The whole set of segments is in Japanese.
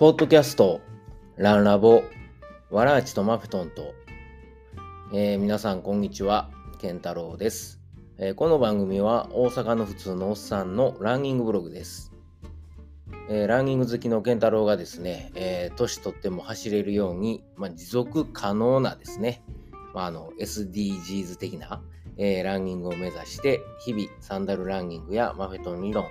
ポッドキャスト、ランラボ、わらあちとマフトンと、えー、皆さんこんにちは、ケンタロウです、えー、この番組は大阪の普通のおっさんのランニングブログです。えー、ランニング好きのケンタロウがですね、え年取っても走れるように、まあ、持続可能なですね、まあ、あの SDGs 的な、えランニングを目指して、日々サンダルランニングやマフェトン理論、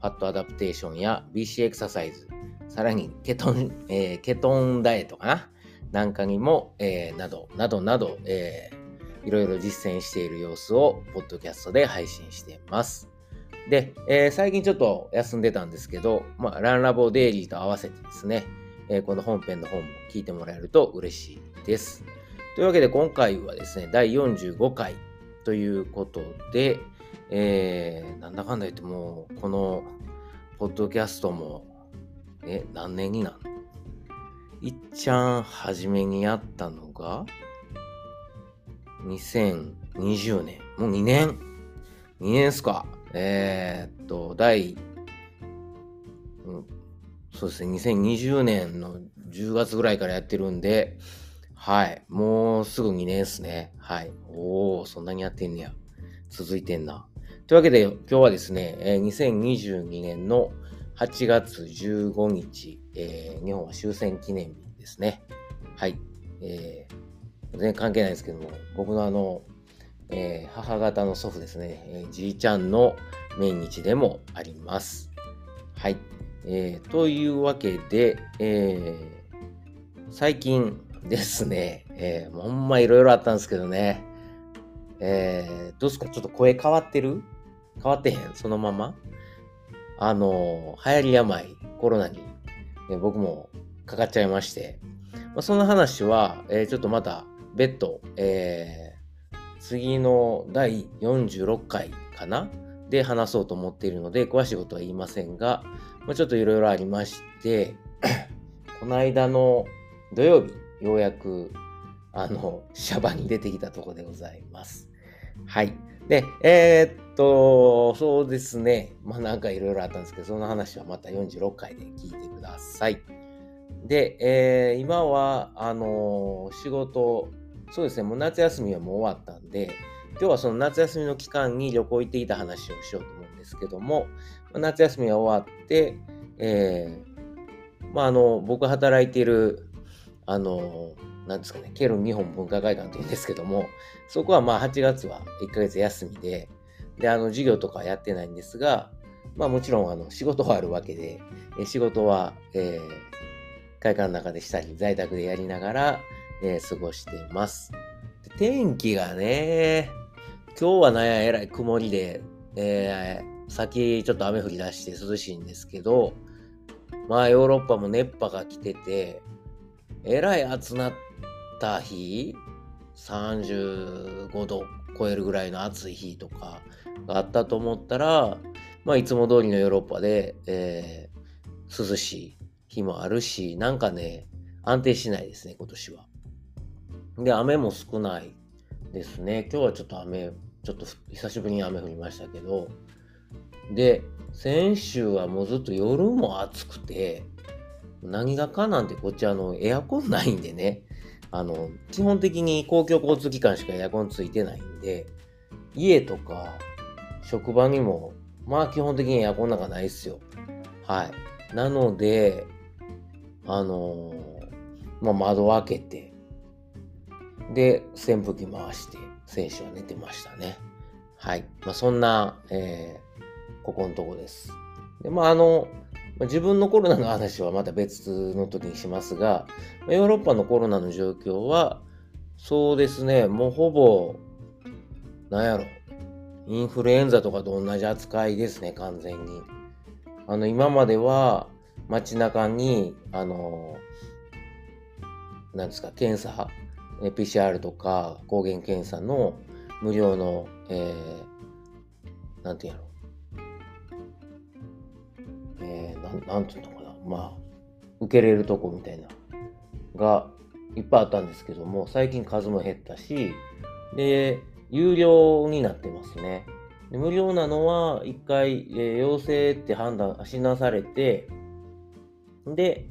ファットアダプテーションや BC エクササイズ、さらにケトン、えー、ケトンダイエットかな？なんかにも、えー、など、などなど、えー、いろいろ実践している様子を、ポッドキャストで配信しています。で、えー、最近ちょっと休んでたんですけど、まあ、ランラボデイリーと合わせてですね、えー、この本編の方も聞いてもらえると嬉しいです。というわけで今回はですね、第45回ということで、えー、なんだかんだ言っても、このポッドキャストもえ、何年になんいっちゃん初めにやったのが、2020年。もう2年 ?2 年っすかえー、っと、第、うん、そうですね、2020年の10月ぐらいからやってるんで、はい。もうすぐ2年っすね。はい。おー、そんなにやってんねや。続いてんな。というわけで、今日はですね、えー、2022年の8月15日、えー、日本は終戦記念日ですね。はい。えー、全然関係ないですけども、僕のあの、えー、母方の祖父ですね、えー、じいちゃんの命日でもあります。はい。えー、というわけで、えー、最近ですね、えー、ほんまいろいろあったんですけどね、えー、どうですか？ちょっと声変わってる？変わってへんそのままあの、流行り病、コロナに、ね、僕もかかっちゃいまして、まあ、その話は、えー、ちょっとまた別途、えー、次の第46回かな？で話そうと思っているので、詳しいことは言いませんが、まあ、ちょっといろいろありまして、この間の土曜日、ようやく、あの、シャバに出てきたとこでございます。はい。で、えー、と、そうですね。まあなんかいろいろあったんですけど、その話はまた46回で聞いてください。で、えー、今は、あの、仕事、そうですね、もう夏休みはもう終わったんで、今日はその夏休みの期間に旅行行っていた話をしようと思うんですけども、夏休みは終わって、えー、まああの、僕働いている、あのなんですかね、ケルン日本文化会館というんですけども、そこはまあ8月は1ヶ月休みで、で、あの、授業とかやってないんですが、まあもちろんあの仕事はあるわけで、え仕事は、えー、会館の中でしたり、在宅でやりながら、えー、過ごしています。天気がね、今日はなんやえらい曇りで、えー、先ちょっと雨降り出して涼しいんですけど、まあヨーロッパも熱波が来てて、えらい暑なった日、35度超えるぐらいの暑い日とかがあったと思ったら、まあ、いつも通りのヨーロッパで、えー、涼しい日もあるし、なんかね、安定しないですね、今年は。で、雨も少ないですね。今日はちょっと雨、ちょっと久しぶりに雨降りましたけど、で、先週はもうずっと夜も暑くて、何がかなんてこっちあのエアコンないんでね、あの、基本的に公共交通機関しかエアコンついてないんで、家とか職場にも、まあ基本的にエアコンなんかないっすよ。はい。なので、あのー、まあ窓を開けて、で、扇風機回して、選手は寝てましたね。はい。まあそんな、えー、ここのとこです。で、まああの、自分のコロナの話はまた別の時にしますが、ヨーロッパのコロナの状況は、そうですね、もうほぼ、なんやろ、インフルエンザとかと同じ扱いですね、完全に。あの、今までは街中に、あの、なんですか、検査、PCR とか抗原検査の無料の、えー、なんていうやろ、なんていうのかな、まあ、受けれるとこみたいな、がいっぱいあったんですけども、最近数も減ったし、で、有料になってますね。で無料なのは、一回、えー、陽性って判断、診断されて、で、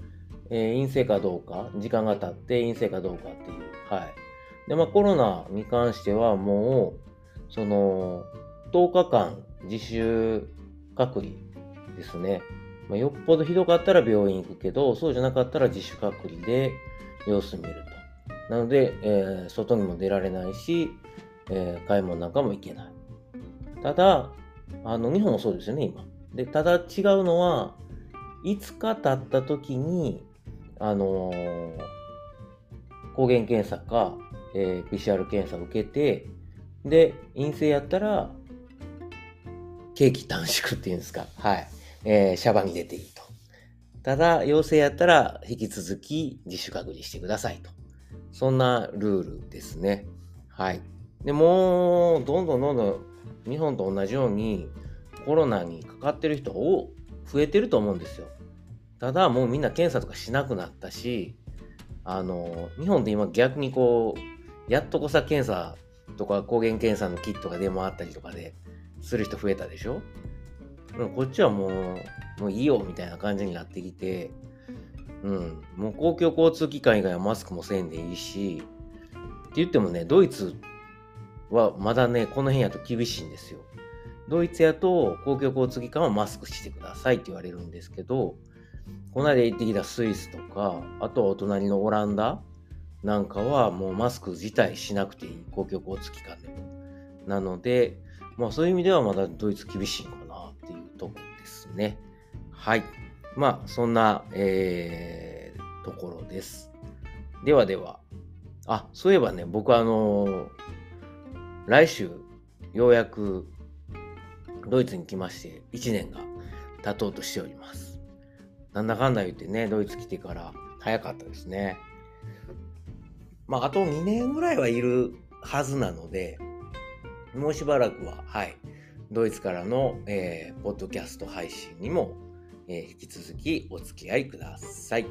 えー、陰性かどうか、時間が経って陰性かどうかっていう。はい。で、まあコロナに関してはもう、その、10日間自主隔離ですね。まあ、よっぽどひどかったら病院行くけど、そうじゃなかったら自主隔離で様子見ると。なので、えー、外にも出られないし、えー、買い物なんかも行けない。ただ、あの、日本もそうですよね、今。で、ただ違うのは、5日経った時に、あのー、抗原検査か、えー、PCR 検査を受けて、で、陰性やったら、刑期短縮っていうんですか。はい。えー、シャバに出ていいと。ただ、陽性やったら、引き続き自主隔離してくださいと。そんなルールですね。はい。で、もう、どんどんどんどん、日本と同じように、コロナにかかってる人を増えてると思うんですよ。ただ、もうみんな検査とかしなくなったし、あの、日本って今逆にこう、やっとこさ検査とか抗原検査のキットが出回ったりとかでする人増えたでしょ？こっちはもう、もういいよみたいな感じになってきて、うん、もう公共交通機関以外はマスクもせんでいいし、って言ってもね、ドイツはまだね、この辺やと厳しいんですよ。ドイツやと公共交通機関はマスクしてくださいって言われるんですけど、この間行ってきたスイスとか、あとはお隣のオランダなんかはもうマスク自体しなくていい、公共交通機関でも。なので、まあそういう意味ではまだドイツ厳しいのかなっていうとこですね。はい。まあそんな、えー、ところです。ではでは、あ、そういえばね、僕あのー、来週、ようやくドイツに来まして、1年が経とうとしております。なんだかんだ言ってね、ドイツ来てから早かったですね。まあ、あと2年ぐらいはいるはずなので、もうしばらくは、はい、ドイツからの、えー、ポッドキャスト配信にも、えー、引き続きお付き合いください。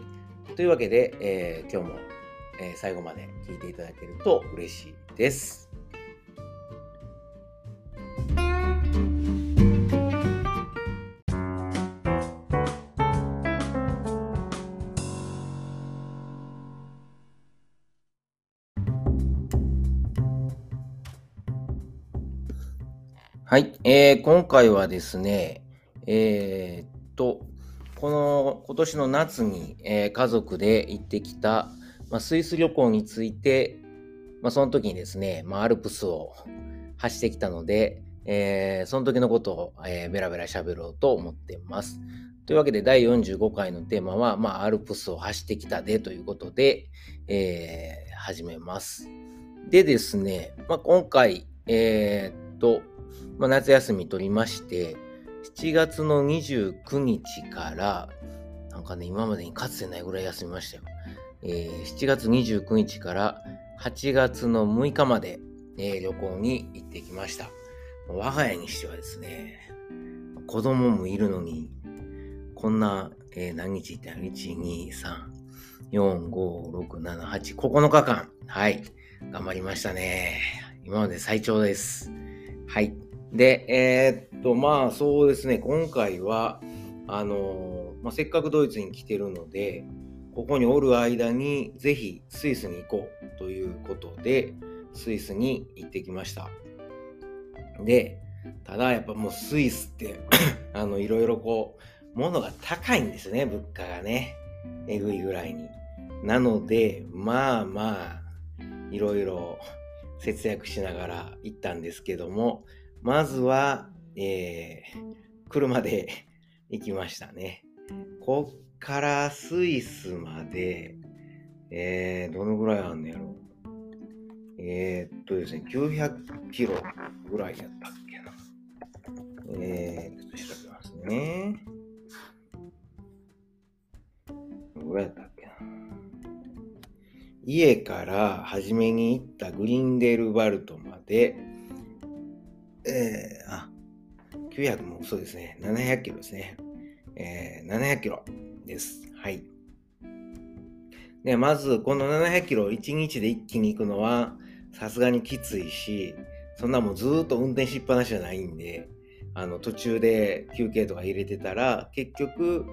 というわけで、えー、今日も、え最後まで聞いていただけると嬉しいです。はい、えー、今回はですね、えー、っと、この今年の夏に、えー、家族で行ってきた、まあ、スイス旅行について、まあ、その時にですね、まあ、アルプスを走ってきたので、えー、その時のことを、えー、ベラベラ喋ろうと思っています。というわけで、第45回のテーマは、まあ、アルプスを走ってきたでということで、えー、始めます。でですね、まあ、今回、えー、っと、まあ、夏休み取りまして、7月の29日から、なんかね、今までにかつてないぐらい休みましたよ。えー、7月29日から8月の6日まで、えー、旅行に行ってきました。我が家にしてはですね、子供もいるのに、こんな、えー、何日行ったの ?1、2、3、4、5、6、7、8、9日間。はい。頑張りましたね。今まで最長です。はい。で、えー、っと、まあそうですね、今回は、あのまあ、せっかくドイツに来てるので、ここにおる間にぜひスイスに行こうということで、スイスに行ってきました。で、ただやっぱもうスイスって あの、いろいろこう、物が高いんですね、物価がね。えぐいぐらいに。なので、まあまあ、いろいろ節約しながら行ったんですけども、まずは、えー、車で 行きましたね。こっからスイスまで、えー、どのぐらいあんねやろえー、っとですね、900キロぐらいやったっけな。えー、ちょっと調べますね。どのぐらいやったっけな。家から初めに行ったグリンデルバルトまで、えー、あ、900もそうですね。700キロですね。えー、700キロです。はい。で、まず、この700キロ1日で一気に行くのは、さすがにきついし、そんなもうずっと運転しっぱなしじゃないんで、あの、途中で休憩とか入れてたら、結局、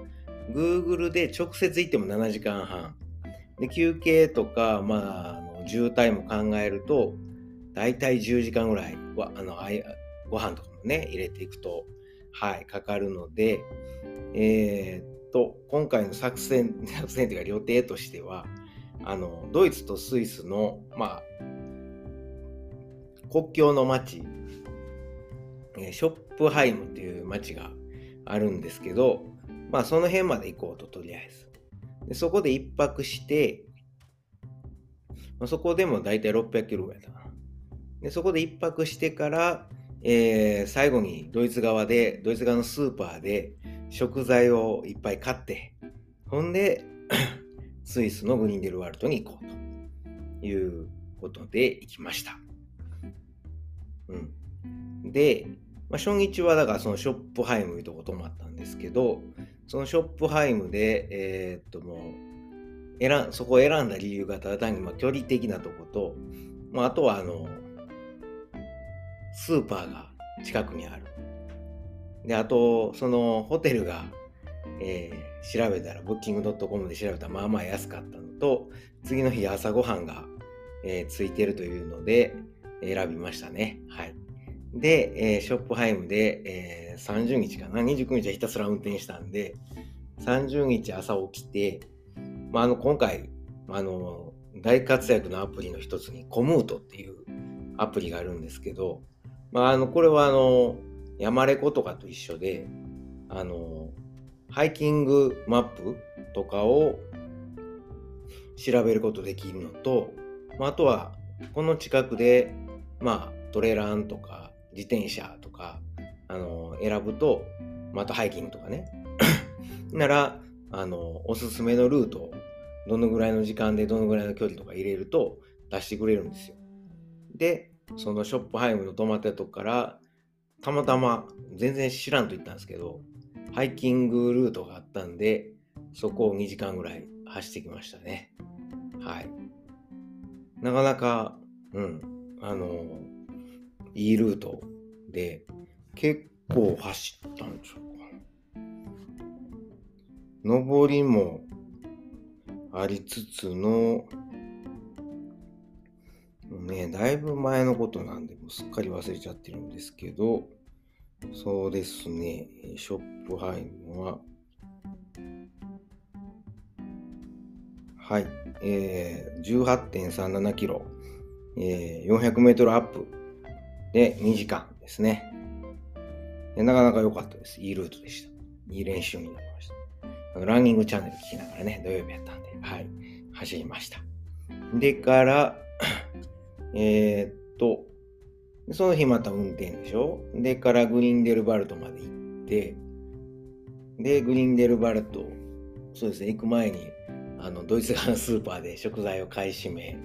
Google で直接行っても7時間半。で、休憩とか、まあ、あの渋滞も考えると、だいたい10時間ぐらいは、あの、あご飯とかもね、入れていくと、はい、かかるので、えー、っと、今回の作戦、作戦というか、予定としては、あの、ドイツとスイスの、まあ、国境の町、ショップハイムという町があるんですけど、まあその辺まで行こうと、とりあえず。でそこで一泊して、まあ、そこでも大体600キロぐらいだな。でそこで一泊してから、えー、最後にドイツ側で、ドイツ側のスーパーで食材をいっぱい買って、ほんで、スイスのグリンデルワルトに行こうということで行きました。うん。で、まあ、初日はだからそのショップハイムいうとこ泊まったんですけど、そのショップハイムで、えー、っともう、選そこを選んだ理由がただ単にまあ距離的なとこと、まあ、あとはあの、スーパーが近くにある。で、あと、そのホテルが、えー、調べたら、ブッキング .com で調べたらまあまあ安かったのと、次の日朝ごはんが、えー、ついてるというので、選びましたね。はい。で、えー、ショップハイムで、えー、30日かな、29日はひたすら運転したんで、30日朝起きて、まあ、あの今回、あの大活躍のアプリの一つにコムートっていうアプリがあるんですけど、まあ、あのこれはあの山レコとかと一緒であのハイキングマップとかを調べることできるのと、まあ、あとはこの近くで、まあ、トレランとか自転車とか、あの、選ぶと、またハイキングとかね。なら、あの、おすすめのルート、どのぐらいの時間でどのぐらいの距離とか入れると出してくれるんですよ。で、そのショップハイムの泊まったとこから、たまたま全然知らんと言ったんですけど、ハイキングルートがあったんで、そこを2時間ぐらい走ってきましたね。はい。なかなか、うん、あの、いいルートで結構走ったんでしょうか。上りもありつつの、ね、だいぶ前のことなんで、もうすっかり忘れちゃってるんですけど、そうですね、ショップハイムは、はい、えー、18.37キロ、えー、400メートルアップで、2時間ですね。なかなか良かったです。いいルートでした。いい練習になりました。ランニングチャンネル聞きながらね、土曜日やったんで、はい、走りました。でから、えー、っと、その日また運転でしょ？でからグリンデルバルトまで行って、で、グリンデルバルト、そうですね、行く前に、あの、ドイツ側のスーパーで食材を買い占め、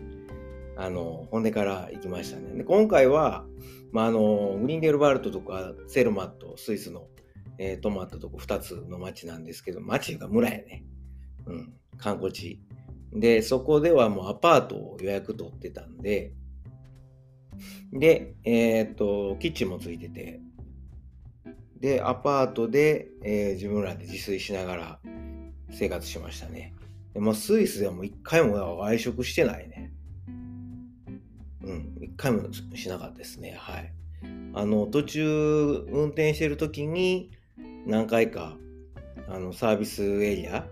あの、ほんでから行きましたね。で、今回は、まあ、あの、グリンデルバルトとかセルマット、スイスの、えー、泊まったとこ2つの町なんですけど、町が村やね。うん、観光地。で、そこではもうアパートを予約取ってたんで、で、えー、っと、キッチンもついてて、で、アパートで、えー、自分らで自炊しながら生活しましたね。でもスイスではもう一回も外食してないね。うん、一回もしなかったですね。はい。あの、途中運転してる時に何回かあのサービスエリア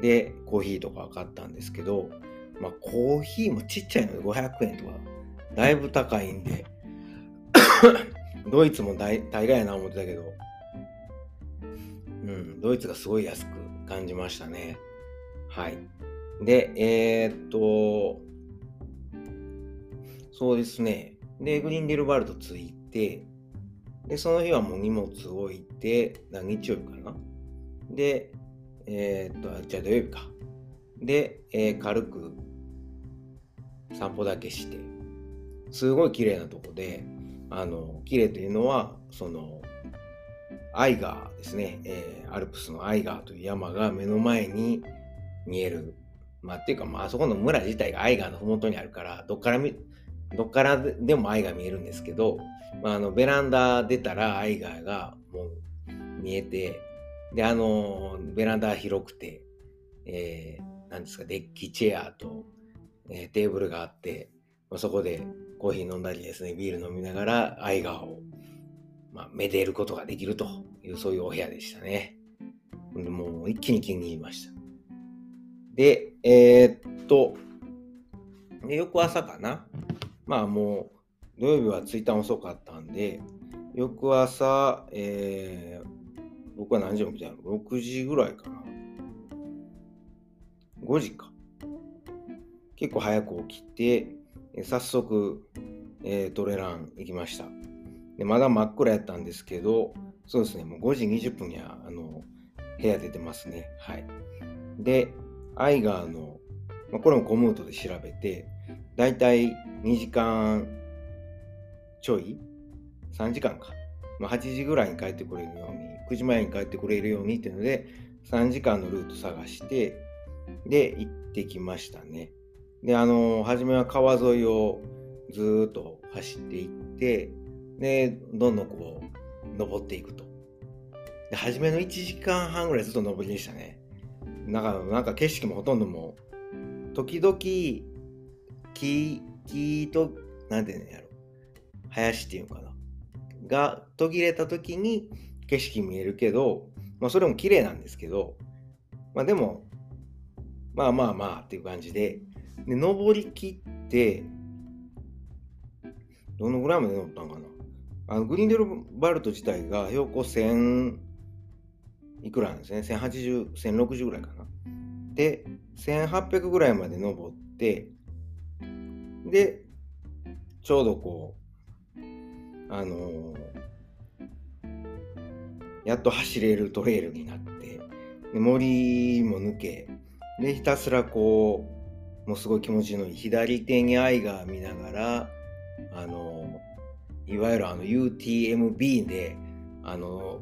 でコーヒーとか買ったんですけど、まあコーヒーもちっちゃいので500円とかだいぶ高いんで ドイツも大大概やな思ってたけど、うん、ドイツがすごい安く感じましたね。はい。で、えー、っと、そうですね。で、グリンデルバルト着いて、で、その日はもう荷物置いて、日曜日かな。で、えー、っと、じゃあ土曜日か。で、えー、軽く散歩だけして、すごい綺麗なとこで、あの、綺麗というのは、その、アイガーですね、えー、アルプスのアイガーという山が目の前に見える。まあ、っていうか、まあ、そこの村自体がアイガーの麓にあるから、どっから見どっからでもアイガー見えるんですけど、まあ、あのベランダ出たらアイガーがもう見えてで、あの、ベランダ広くて、えー、なんですか、デッキチェアと、えー、テーブルがあって、まあ、そこでコーヒー飲んだりですね、ビール飲みながら、アイガーを、まあ、めでることができるという、そういうお部屋でしたね。もう一気に気に入りました。で、えー、っと、で翌朝かな。まあもう、土曜日は着いた遅かったんで、翌朝、えー、僕は何時起きたの ?6 時ぐらいかな。5時か。結構早く起きて、早速、えー、トレラン行きました。でまだ真っ暗やったんですけど、そうですね、もう5時20分にはあの部屋出てますね。はい。で、アイガーの、まあ、これもコムートで調べて、だいたい2時間ちょい ?3 時間か。まあ、8時ぐらいに帰ってくれるように、9時前に帰ってくれるようにっていうので、3時間のルート探して、で、行ってきましたね。で、あの、初めは川沿いをずっと走っていって、で、どんどんこう、登っていくと。で、初めの1時間半ぐらいずっと登りでしたね。なんか、なんか景色もほとんどもう、時々、木、木と、なんていうんやろ。林っていうのかな。が途切れた時に景色見えるけど、まあそれも綺麗なんですけど、まあでも、まあまあまあっていう感じで、で、登りきって、どのぐらいまで登ったんかな。あのグリンデルバルト自体が標高1000いくらなんですね。1080、1060ぐらいかな。で、1800ぐらいまで登って、で、ちょうどこう、あのー、やっと走れるトレイルになって、で森も抜け、で、ひたすらこう、もうすごい気持ちのいい左手に愛が見ながら、あの、いわゆるあの UTMB で、あの、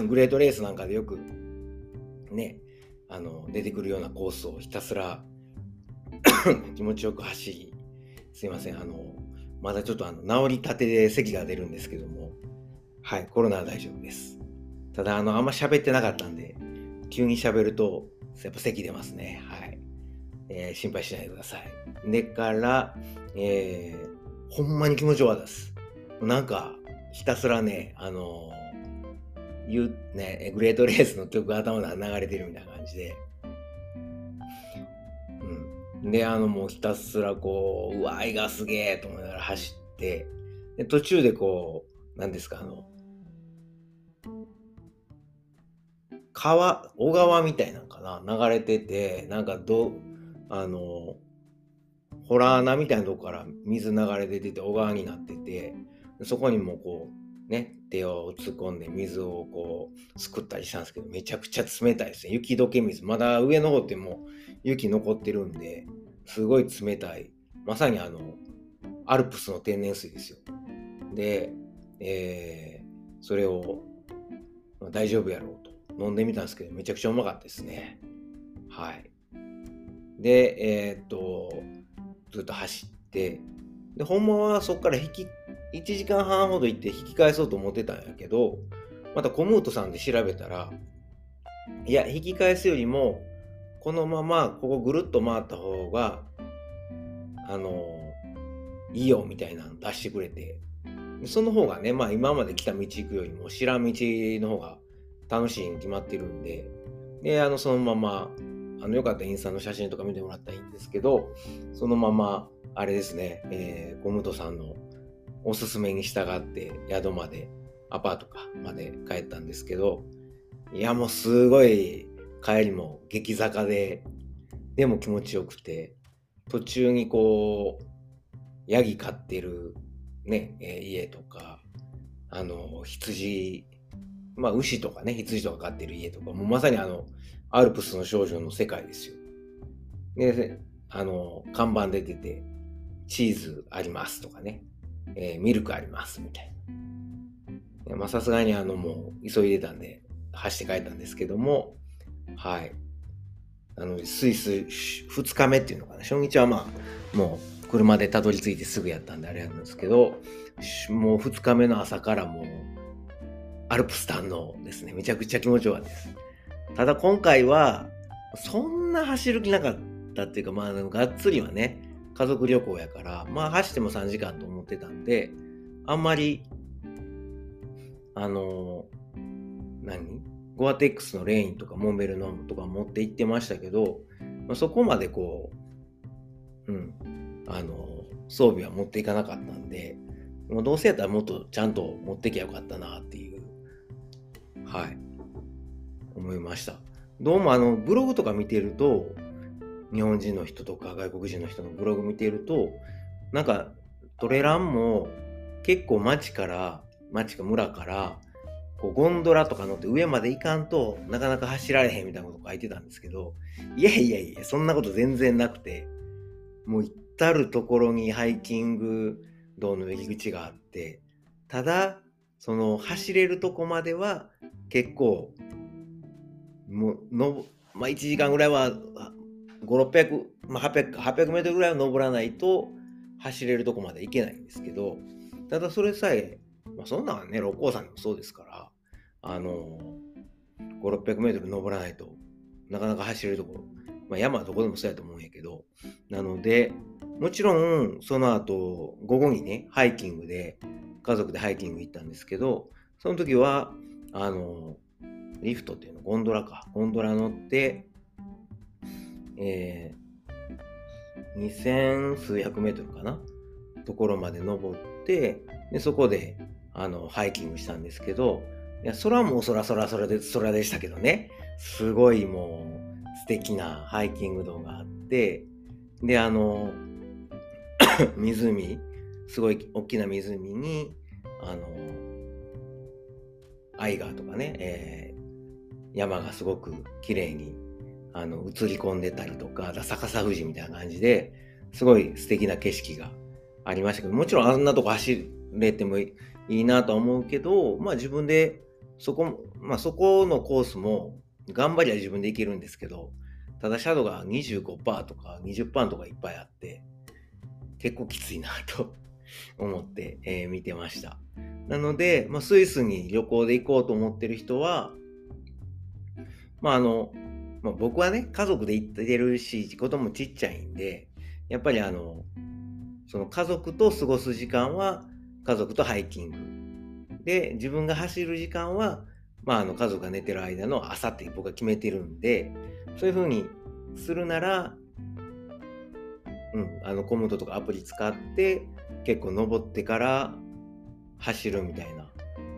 グレートレースなんかでよくね、あの、出てくるようなコースをひたすら 気持ちよく走り、すいません、あの、まだちょっとあの治りたてで咳が出るんですけども、はい、コロナは大丈夫です。ただ、あの、あんま喋ってなかったんで、急に喋ると、やっぱ咳出ますね。はい。えー、心配しないでください。でから、えー、ほんまに気持ちよかったです。なんか、ひたすらね、あのー、ね、グレートレースの曲が頭の流れてるみたいな感じで、うんで、あの、もうひたすらこう、うわ、愛がすげえと思いながら走って、で、途中でこう、何ですか、あの、川、小川みたいなな、流れてて、なんかど、あの、ホラー穴みたいなとこから水流れ出てて、小川になってて、そこにもこう、ね、手を突っ込んで水をこう、すくったりしたんですけど、めちゃくちゃ冷たいですね。雪解け水。まだ上の方ってもう雪残ってるんで、すごい冷たい。まさにあの、アルプスの天然水ですよ。で、えー、それを、大丈夫やろう飲んでみたんですけど、めちゃくちゃうまかったですね。はい。で、えー、っと、ずっと走って、で、ほんまはそこから引き、1時間半ほど行って引き返そうと思ってたんやけど、またコムートさんで調べたら、いや、引き返すよりも、このままここぐるっと回った方が、あの、いいよみたいなの出してくれて、その方がね、まあ今まで来た道行くよりも知らん道の方が楽しいに決まってるんで、で、あの、そのまま、あの、よかったらインスタの写真とか見てもらったらいいんですけど、そのまま、あれですね、えー、ゴムトさんのおすすめに従って宿まで、アパートかまで帰ったんですけど、いや、もうすごい帰りも激坂で、でも気持ちよくて、途中にこう、ヤギ飼ってるね、えー、家とか、あの、羊、まあ牛とかね、羊とか飼ってる家とか、もうまさにあの、アルプスの少女の世界ですよ。で、あの、看板で出てて、チーズありますとかね、えー、ミルクありますみたいな。まあさすがにあのもう急いでたんで走って帰ったんですけども、はい。あの、スイス2日目っていうのかな。初日はまあ、もう車でたどり着いてすぐやったんであれなんですけど、もう2日目の朝からもう、アルプス堪能ですね。めちゃくちゃ気持ちよかったです。ただ今回は、そんな走る気なかったっていうか、まあ、がっつりはね、家族旅行やから、まあ走っても3時間と思ってたんで、あんまり、あの、何？ゴアテックスのレインとかモンベルノームとか持って行ってましたけど、まあ、そこまでこう、うん、あの、装備は持っていかなかったんで、もうどうせやったらもっとちゃんと持ってきゃよかったなっていう、はい、思いました。どうもあの、ブログとか見てると、日本人の人とか外国人の人のブログ見てると、なんかトレランも結構町から、町か村から、こうゴンドラとか乗って上まで行かんとなかなか走られへんみたいなこと書いてたんですけど、いやいやいや、そんなこと全然なくて、もう至るところにハイキング道の入り口があって、ただ、その走れるとこまでは結構、もうの、まあ、1時間ぐらいは5600ま800800メートルぐらいは登らないと走れるとこまで行けないんですけど、ただそれさえ、まあ、そんなんね、六甲山でもそうですから、あの、5、600メートル登らないとなかなか走れるところ、まあ、山はどこでもそうやと思うんやけど、なので、もちろん、その後、午後にね、ハイキングで、家族でハイキング行ったんですけど、その時は、あの、リフトっていうの、ゴンドラか。ゴンドラ乗って、えー、2000数百メートルかな？ところまで登って、でそこで、あの、ハイキングしたんですけど、いや、空も空空空で、空でしたけどね、すごいもう素敵なハイキング道があって、で、あの、湖、すごい大きな湖に、あの、アイガーとかね、えー、山がすごく綺麗にあの映り込んでたりとか、逆さ富士みたいな感じで、すごい素敵な景色がありましたけど、もちろんあんなとこ走れてもいいなとは思うけど、まあ自分で、そこ、まあそこのコースも頑張りは自分で行けるんですけど、ただシャドウが25%とか20%とかいっぱいあって、結構きついなと思って、えー、見てました。なので、まあ、スイスに旅行で行こうと思ってる人は、まああの、まあ、僕はね、家族で行ってるし、子供ちっちゃいんで、やっぱりあの、その家族と過ごす時間は家族とハイキング。で、自分が走る時間は、まあ、あの家族が寝てる間の朝って僕は決めてるんで、そういうふうにするなら、うん、あのコムトとかアプリ使って結構登ってから走るみたいな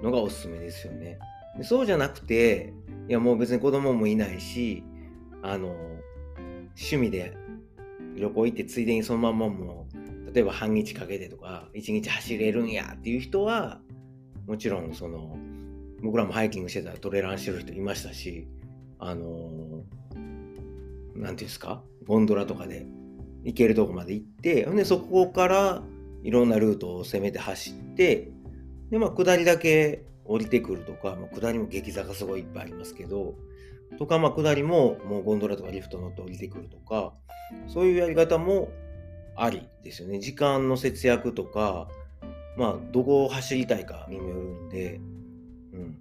のがおすすめですよね。そうじゃなくて、いやもう別に子供もいないし、あの、趣味で旅行行ってついでにそのままもう、例えば半日かけてとか、一日走れるんやっていう人は、もちろんその、僕らもハイキングしてたらトレランしてる人いましたし、あの、なんていうんですか、ゴンドラとかで行けるとこまで行って、で、そこからいろんなルートを攻めて走って、で、まあ、下りだけ降りてくるとか、まあ、下りも激坂すごいいっぱいありますけど、とか、まあ、下りももうゴンドラとかリフト乗って降りてくるとか、そういうやり方もありですよね。時間の節約とか、まあ、どこを走りたいかにもよるんで、うん。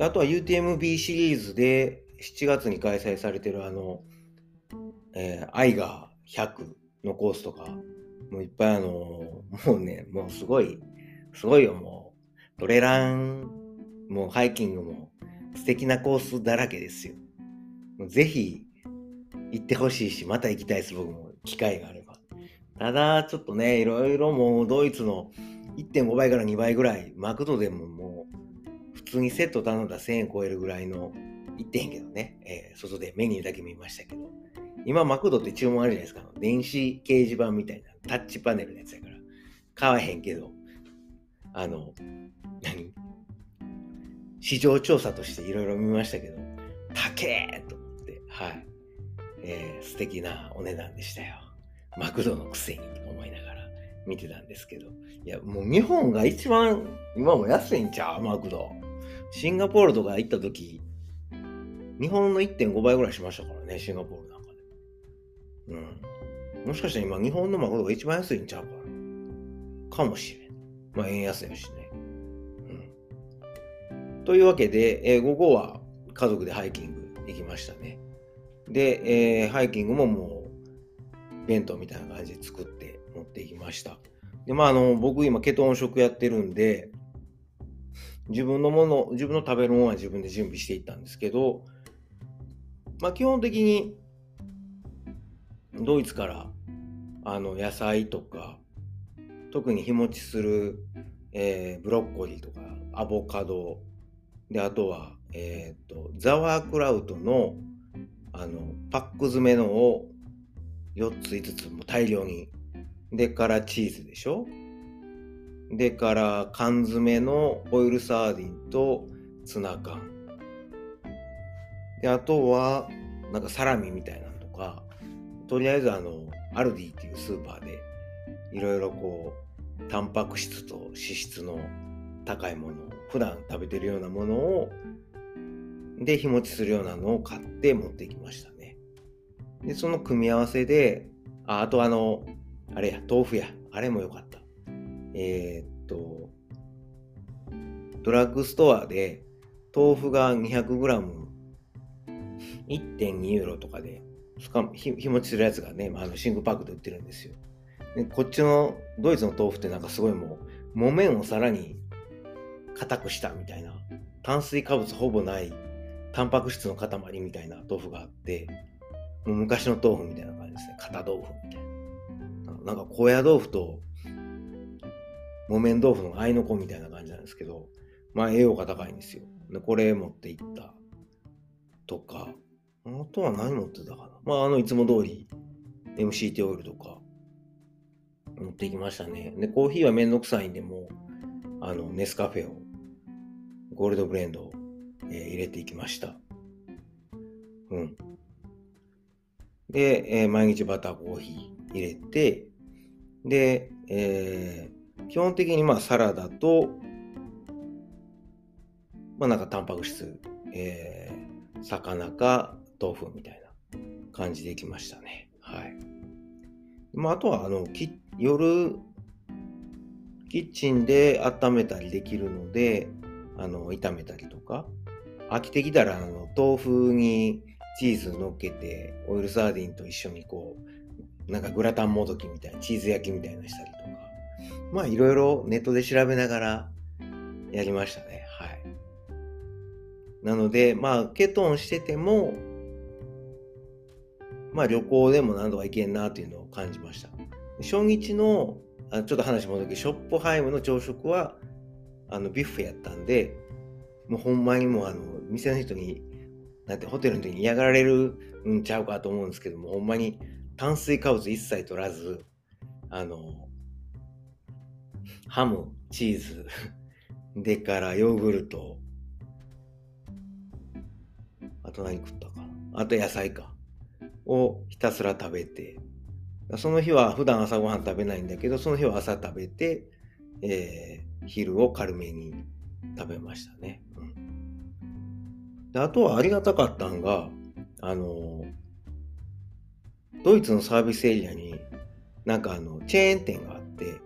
あとは UTMB シリーズで7月に開催されてるあの、えー、アイガー100のコースとか、もういっぱいあの、もうね、もうすごい、すごいよ、もう、トレラン、もうハイキングも素敵なコースだらけですよ。ぜひ行ってほしいし、また行きたいです、僕も、機会があれば。ただ、ちょっとね、いろいろもうドイツの1.5倍から2倍ぐらい、マクドでももう、普通にセット頼んだ1000円超えるぐらいの、行ってへんけどね、えー、外でメニューだけ見ましたけど、今マクドって注文あるじゃないですか。電子掲示板みたいな、タッチパネルのやつやから、買わへんけど、あの、何？市場調査としていろいろ見ましたけど、高えと思って、はい。えー、素敵なお値段でしたよ。マクドのくせにと思いながら見てたんですけど。いや、もう日本が一番今も安いんちゃう？マクド。シンガポールとか行った時、日本の1.5倍ぐらいしましたからね、シンガポール。うん。もしかしたら今日本のマクドが一番安いんちゃうか。かもしれん。まあ円安やしね。うん。というわけで、えー、午後は家族でハイキング行きましたね。で、えー、ハイキングももう、弁当みたいな感じで作って持っていきました。で、まあ、あの、僕今、ケトン食やってるんで、自分のもの、自分の食べるものは自分で準備していったんですけど、まあ、基本的に、ドイツから、あの、野菜とか、特に日持ちする、えー、ブロッコリーとか、アボカド、で、あとは、えっ、ー、と、ザワークラウトの、あの、パック詰めのを4つ5つも大量に。でからチーズでしょ？でから缶詰のオイルサーディンとツナ缶。で、あとは、なんかサラミみたいなのとか、とりあえずあの、アルディっていうスーパーで、いろいろこう、タンパク質と脂質の高いものを、普段食べてるようなものをで、日持ちするようなのを買って持ってきましたね。で、その組み合わせで、あ、あとあの、あれや、豆腐や。あれもよかった。えー、っと、ドラッグストアで豆腐が 200g1.2 ユーロとかで、しかも日持ちするやつがね、あのシングパックで売ってるんですよ。でこっちのドイツの豆腐ってなんかすごいもう、木綿をさらに硬くしたみたいな、炭水化物ほぼないタンパク質の塊みたいな豆腐があって、もう昔の豆腐みたいな感じですね。片豆腐みたいな。なんか高野豆腐と木綿豆腐の合いの子みたいな感じなんですけど、まあ栄養価高いんですよ。で、これ持っていったとか、あとは何持ってたかな？まああのいつも通り MCT オイルとか持ってきましたね。で、コーヒーはめんどくさいんで、もう、あの、ネスカフェを、ゴールドブレンドをえー、入れていきました。うん。で、えー、毎日バターコーヒー入れて、で、えー、基本的にまあサラダと、まあなんかタンパク質、えー、魚か豆腐みたいな感じできましたね。はい。まああとはあのき夜キッチンで温めたりできるので、あの炒めたりとか、飽きてきたらあの豆腐にチーズ乗っけてオイルサーディンと一緒にこうなんかグラタンもどきみたいなチーズ焼きみたいなしたりとかまあいろいろネットで調べながらやりましたねはいなのでまあケトンしててもまあ旅行でも何度か行けんなというのを感じました。初日のあちょっと話戻るけどショップハイムの朝食はあのビュッフェやったんでもうほんまにもうあの店の人になんてホテルの時に嫌がられるんちゃうかと思うんですけどもほんまに炭水化物一切取らずあのハムチーズ でからヨーグルト。あと何食ったかあと野菜か。をひたすら食べてその日は普段朝ごはん食べないんだけどその日は朝食べて、えー、昼を軽めに食べましたね。うん、であとはありがたかったんが、あの、ドイツのサービスエリアになんかあの、チェーン店があって、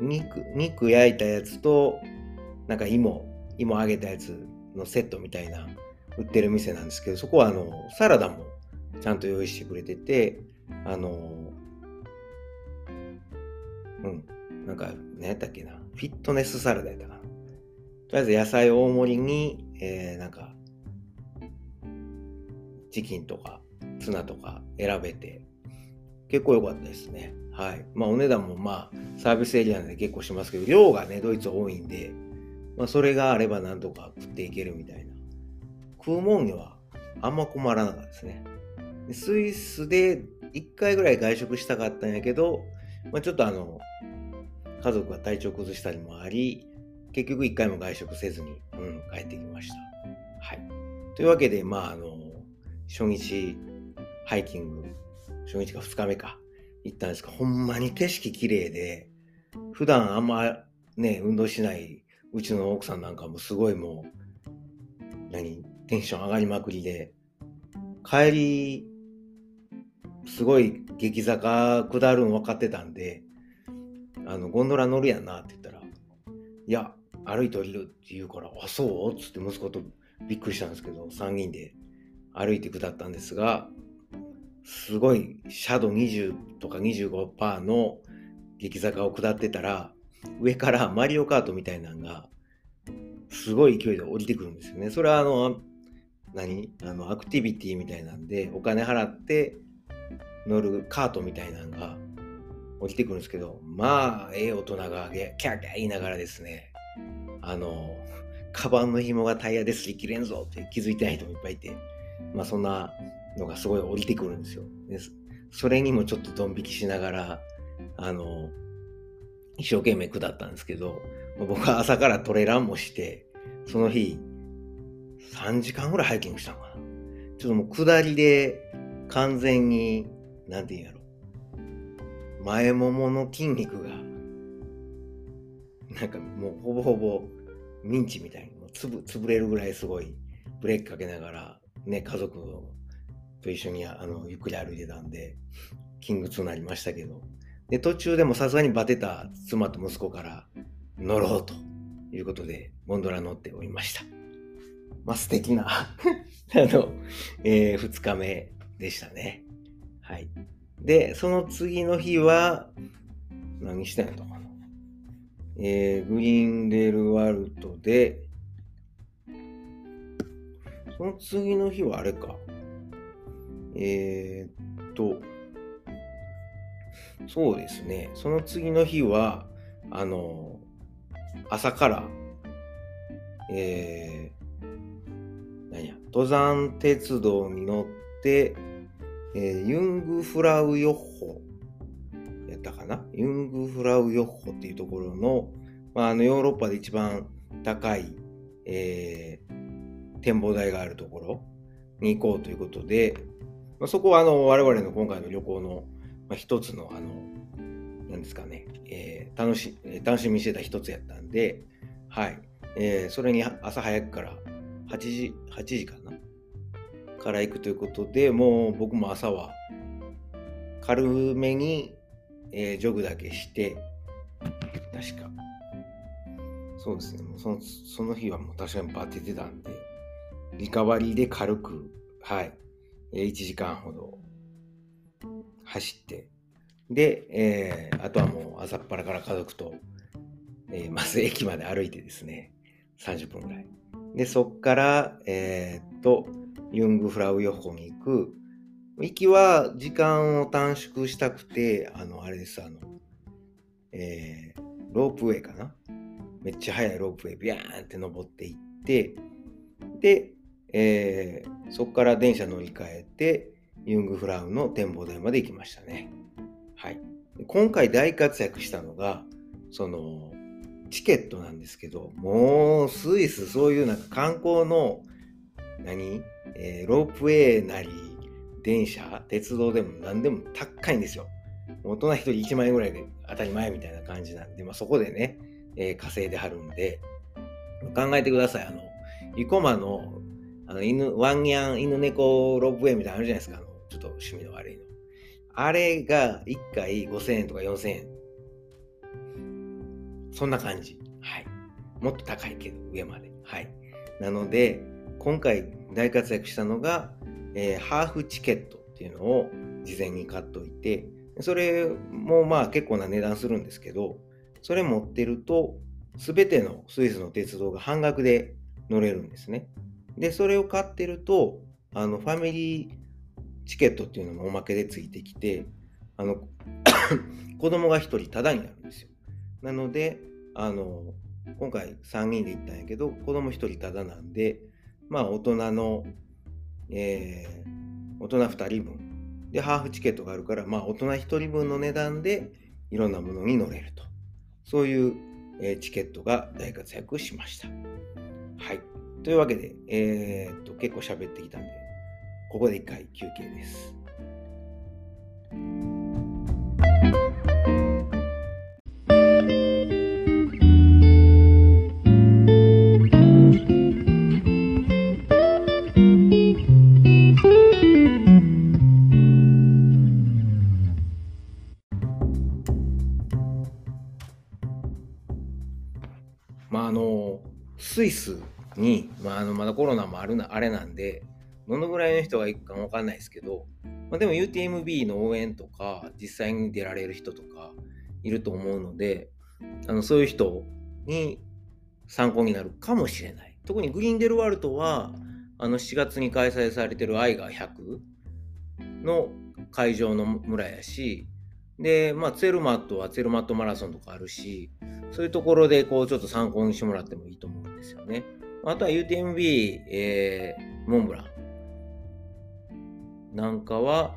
肉、肉焼いたやつと、なんか芋、芋揚げたやつのセットみたいな売ってる店なんですけど、そこはあの、サラダもちゃんと用意してくれてて、あの、うん、なんか、何やったっけな。フィットネスサラダやったかな。とりあえず野菜大盛りに、えー、なんか、チキンとかツナとか選べて、結構良かったですね。はい。まあお値段もまあサービスエリアで結構しますけど、量がね、ドイツ多いんで、まあそれがあればなんとか食っていけるみたいな。食うもんにはあんま困らなかったですね。スイスで1回ぐらい外食したかったんやけど、まあ、ちょっとあの、家族が体調崩したりもあり、結局一回も外食せずに、うん、帰ってきました。はい。というわけで、まあ、あの、初日、ハイキング、初日か2日目か、行ったんですが、ほんまに景色綺麗で、普段あんまね、運動しないうちの奥さんなんかもすごいもう、何、テンション上がりまくりで、帰り、すごい激坂下るの分かってたんで、あの、ゴンドラ乗るやんなって言ったら、いや、歩いて降りるって言うから、あ、そう？っつって息子とびっくりしたんですけど、3人で歩いて下ったんですが、すごい、シャドウ20とか25%の激坂を下ってたら、上からマリオカートみたいなのが、すごい勢いで降りてくるんですよね。それはあの、何？あの、アクティビティみたいなんで、お金払って乗るカートみたいなのが降りてくるんですけど、まあ、ええ大人がキャーキャー言いながらですね、あの、カバンの紐がタイヤですり切れんぞって気づいてない人もいっぱいいて、まあそんなのがすごい降りてくるんですよ。でそれにもちょっとドン引きしながら、あの、一生懸命下ったんですけど、僕は朝からトレランもして、その日、3時間ぐらいハイキングしたのかな。ちょっともう下りで完全に、なんて言うんやろ。前ももの筋肉が、なんかもうほぼほぼミンチみたいにもうつぶ潰れるぐらいすごいブレーキかけながら、ね、家族と一緒にあのゆっくり歩いてたんで、筋肉痛になりましたけど、で、途中でもさすがにバテた妻と息子から乗ろうということで、ゴンドラ乗っておりました。まあ素敵な あの、えー、2日目でしたね。はい。で、その次の日は、何してんの？かな。えー、グリーンデルワルトで、その次の日はあれか。えー、っと、そうですね。その次の日は、あの、朝から、えー、登山鉄道に乗って、えー、ユングフラウヨッホやったかな？ユングフラウヨッホっていうところの、まあ、あのヨーロッパで一番高い、えー、展望台があるところに行こうということで、まあ、そこはあの我々の今回の旅行の、まあ、一つのあのなんですかね、えー、楽し楽しみにしてた一つやったんで、はい、えー、それに朝早くから8時 ,8 時かな？から行くということでもう僕も朝は軽めに、えー、ジョグだけして確か。そうですね。そのその日はもう確かにバテてたんでリカバリーで軽くはい。1時間ほど走って。で、えー、あとはもう朝っぱらから家族と、えー、まず駅まで歩いてですね。30分ぐらい。でそっからえー、っとユングフラウヨッホに行く。行きは時間を短縮したくて、あの、あれです、あの、えー、ロープウェイかなめっちゃ速いロープウェイビャーンって登っていって、で、えー、そこから電車乗り換えて、ユングフラウの展望台まで行きましたね。はい。今回大活躍したのが、その、チケットなんですけど、もうスイスそういうなんか観光の何、えー、ロープウェイなり、電車、鉄道でも何でも高いんですよ。大人一人1万円ぐらいで当たり前みたいな感じなんで、まあ、そこでね、えー、稼いではるんで、考えてください。あの、生駒のあの犬、ワンニャン、犬猫ロープウェイみたいなのあるじゃないですか。あのちょっと趣味の悪いの。あれが1回5000円とか4000円。そんな感じ。はい。もっと高いけど、上まで。はい。なので、今回大活躍したのが、えー、ハーフチケットっていうのを事前に買っといて、それもまあ結構な値段するんですけど、それ持ってると、すべてのスイスの鉄道が半額で乗れるんですね。で、それを買ってると、あの、ファミリーチケットっていうのもおまけでついてきて、あの、子供が1人タダになるんですよ。なので、あの、今回3人で行ったんやけど、子供1人タダなんで、まあ大人の、えー、大人2人分でハーフチケットがあるから、まあ大人1人分の値段でいろんなものに乗れると。そういう、えー、チケットが大活躍しました。はい。というわけで、えー、っと、結構喋ってきたんで、ここで一回休憩です。もあるなあれなんでどのぐらいの人が行くかもわかんないですけど、まあ、でも UTMB の応援とか実際に出られる人とかいると思うのであのそういう人に参考になるかもしれない特にグリーンデルワルトはあの7月に開催されてるアイガー100の会場の村やしで、まあ、ツェルマットはツェルマットマラソンとかあるしそういうところでこうちょっと参考にしてもらってもいいと思うんですよね。あとは UTMB、えー、モンブランなんかは、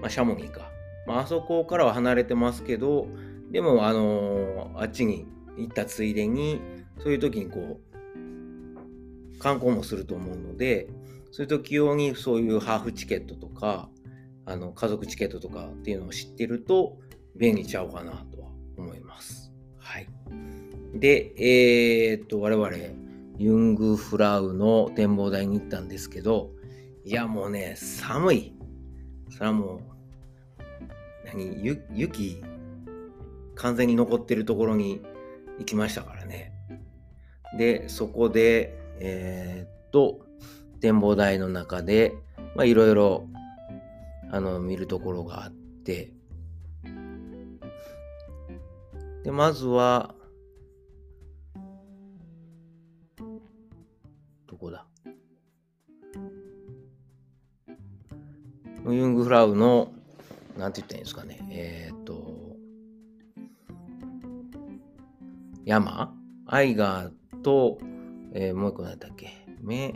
まあ、シャモニーか。まあ、あそこからは離れてますけど、でも、あのー、あっちに行ったついでに、そういう時にこう、観光もすると思うので、そういう時用にそういうハーフチケットとか、あの家族チケットとかっていうのを知ってると便利ちゃうかなとは思います。はい。で、えー、っと、我々、ユングフラウの展望台に行ったんですけど、いや、もうね、寒い。それはもう、何、雪、完全に残ってるところに行きましたからね。で、そこで、えー、っと、展望台の中で、まあ、いろいろ、あの、見るところがあって、で、まずは、ユングフラウの、なんて言ったらいいんですかね、えっ、と、山アイガーと、えー、もう一個何だっけ目、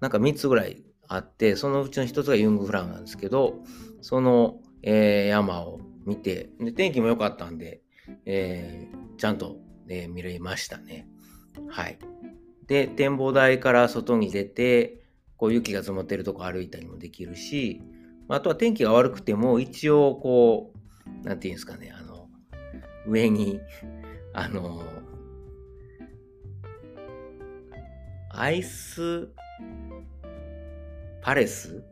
なんか3つぐらいあって、そのうちの1つがユングフラウなんですけど、その、えー、山を見てで、天気も良かったんで、えー、ちゃんと、え、見れましたね。はい。で、展望台から外に出て、こう雪が積もってるとこ歩いたりもできるし、あとは天気が悪くても一応こう、なんていうんですかね、あの、上に、あの、アイスパレス？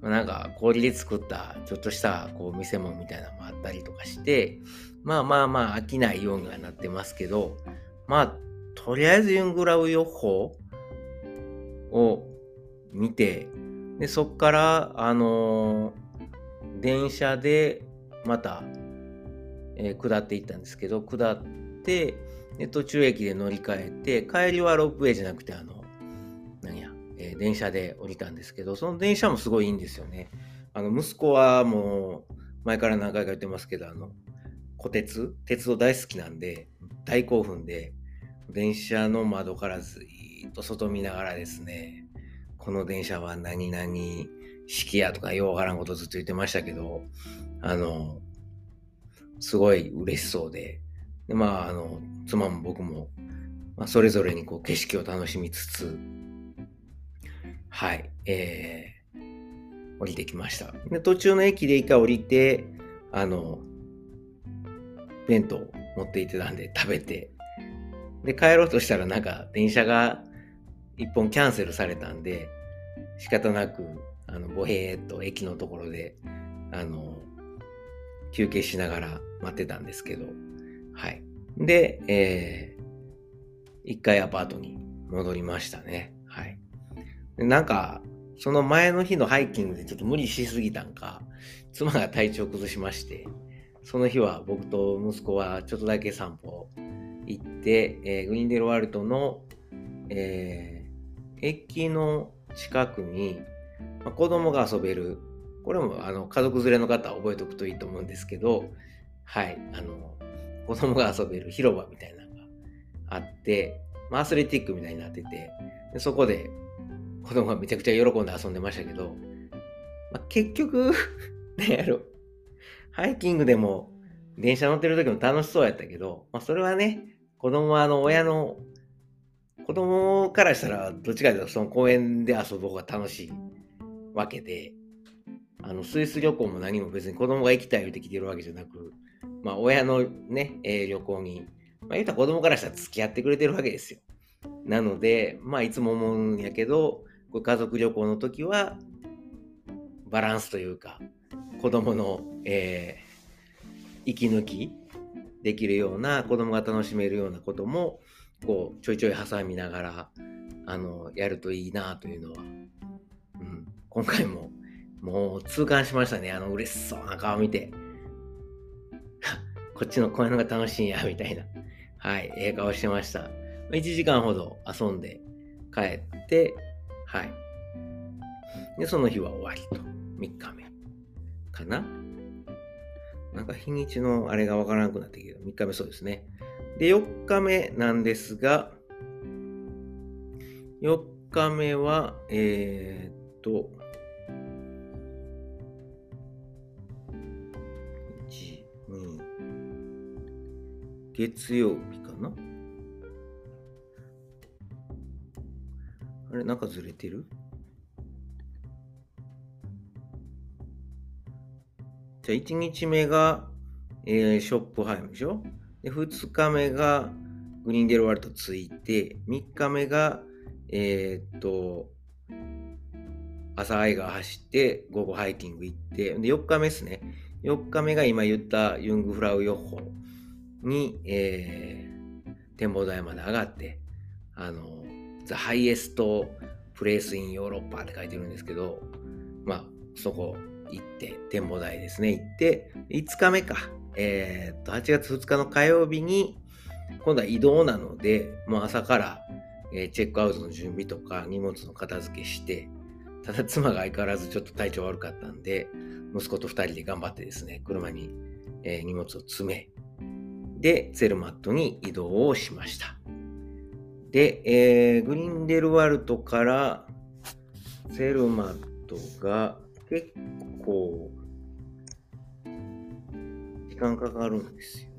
なんか氷で作ったちょっとしたこう見せ物みたいなのもあったりとかして、まあまあまあ飽きないようにはなってますけど、まあとりあえずユングラウ予報を見て、で、そっから、あのー、電車でまた、えー、下っていったんですけど、下って、で途中駅で乗り換えて、帰りはロープウェイじゃなくて、あの、何や、えー、電車で降りたんですけど、その電車もすごいいいんですよね。あの、息子はもう、前から何回か言ってますけど、あの、虎鉄？鉄道大好きなんで、大興奮で、電車の窓からずっと外見ながらですね、この電車は何々式やとかようわからんことずっと言ってましたけど、あの、すごい嬉しそうで、でまあ、あの、妻も僕も、まあ、それぞれにこう景色を楽しみつつ、はい、えー、降りてきました。で、途中の駅で一回降りて、あの、弁当持って行ってたんで食べて、で、帰ろうとしたらなんか電車が一本キャンセルされたんで、仕方なく、あの、ぼへーっと駅のところで、あの、休憩しながら待ってたんですけど、はい。で、えー、一回アパートに戻りましたね。はい。でなんか、その前の日のハイキングでちょっと無理しすぎたんか、妻が体調崩しまして、その日は僕と息子はちょっとだけ散歩行って、えー、グリンデルワルトの、えー、駅の近くに、ま、子供が遊べる、これもあの家族連れの方は覚えておくといいと思うんですけど、はい、あの、子供が遊べる広場みたいなのがあって、まあ、アスレティックみたいになってて、でそこで子供がめちゃくちゃ喜んで遊んでましたけど、まあ、結局 ねやろ、ハイキングでも電車乗ってる時も楽しそうやったけど、まあ、それはね、子供はあの親の子供からしたらどっちかというとその公園で遊ぶ方が楽しいわけで、あのスイス旅行も何も別に子供が行きたいって来てるわけじゃなく、まあ親のね、えー、旅行に、まあ言うたら子供からしたら付き合ってくれてるわけですよ。なので、まあいつも思うんやけど、これ家族旅行の時はバランスというか、子供の、えー、息抜きできるような、子供が楽しめるようなことも、こう、ちょいちょい挟みながら、あの、やるといいなというのは、うん、今回も、もう痛感しましたね。あの、嬉しそうな顔見て。こっちのこういうのが楽しいんや、みたいな。はい、ええ顔してました。1時間ほど遊んで帰って、はい。で、その日は終わりと。3日目。かななんか日にちのあれがわからなくなってきて、3日目そうですね。で、4日目なんですが、4日目は、えー、っと、1、2、月曜日かな？あれ、なんかずれてる？じゃあ1日目が、えー、ショップハイムでしょ？で、2日目がグリーンデルワルトついて、3日目が、えー、っと、朝アイガー走って、午後ハイキング行って、で、4日目ですね。4日目が今言ったユングフラウ予報に、えー、展望台まで上がって、あの、The Highest Place in Europe って書いてるんですけど、まあ、そこ行って、展望台ですね、行って、5日目か。えー、っと、8月2日の火曜日に、今度は移動なので、もう朝から、えー、チェックアウトの準備とか荷物の片付けして、ただ妻が相変わらずちょっと体調悪かったんで、息子と2人で頑張ってですね、車に、えー、荷物を詰め、で、ツェルマットに移動をしました。で、えー、グリンデルワルトからツェルマットが結構間かかるんですよね。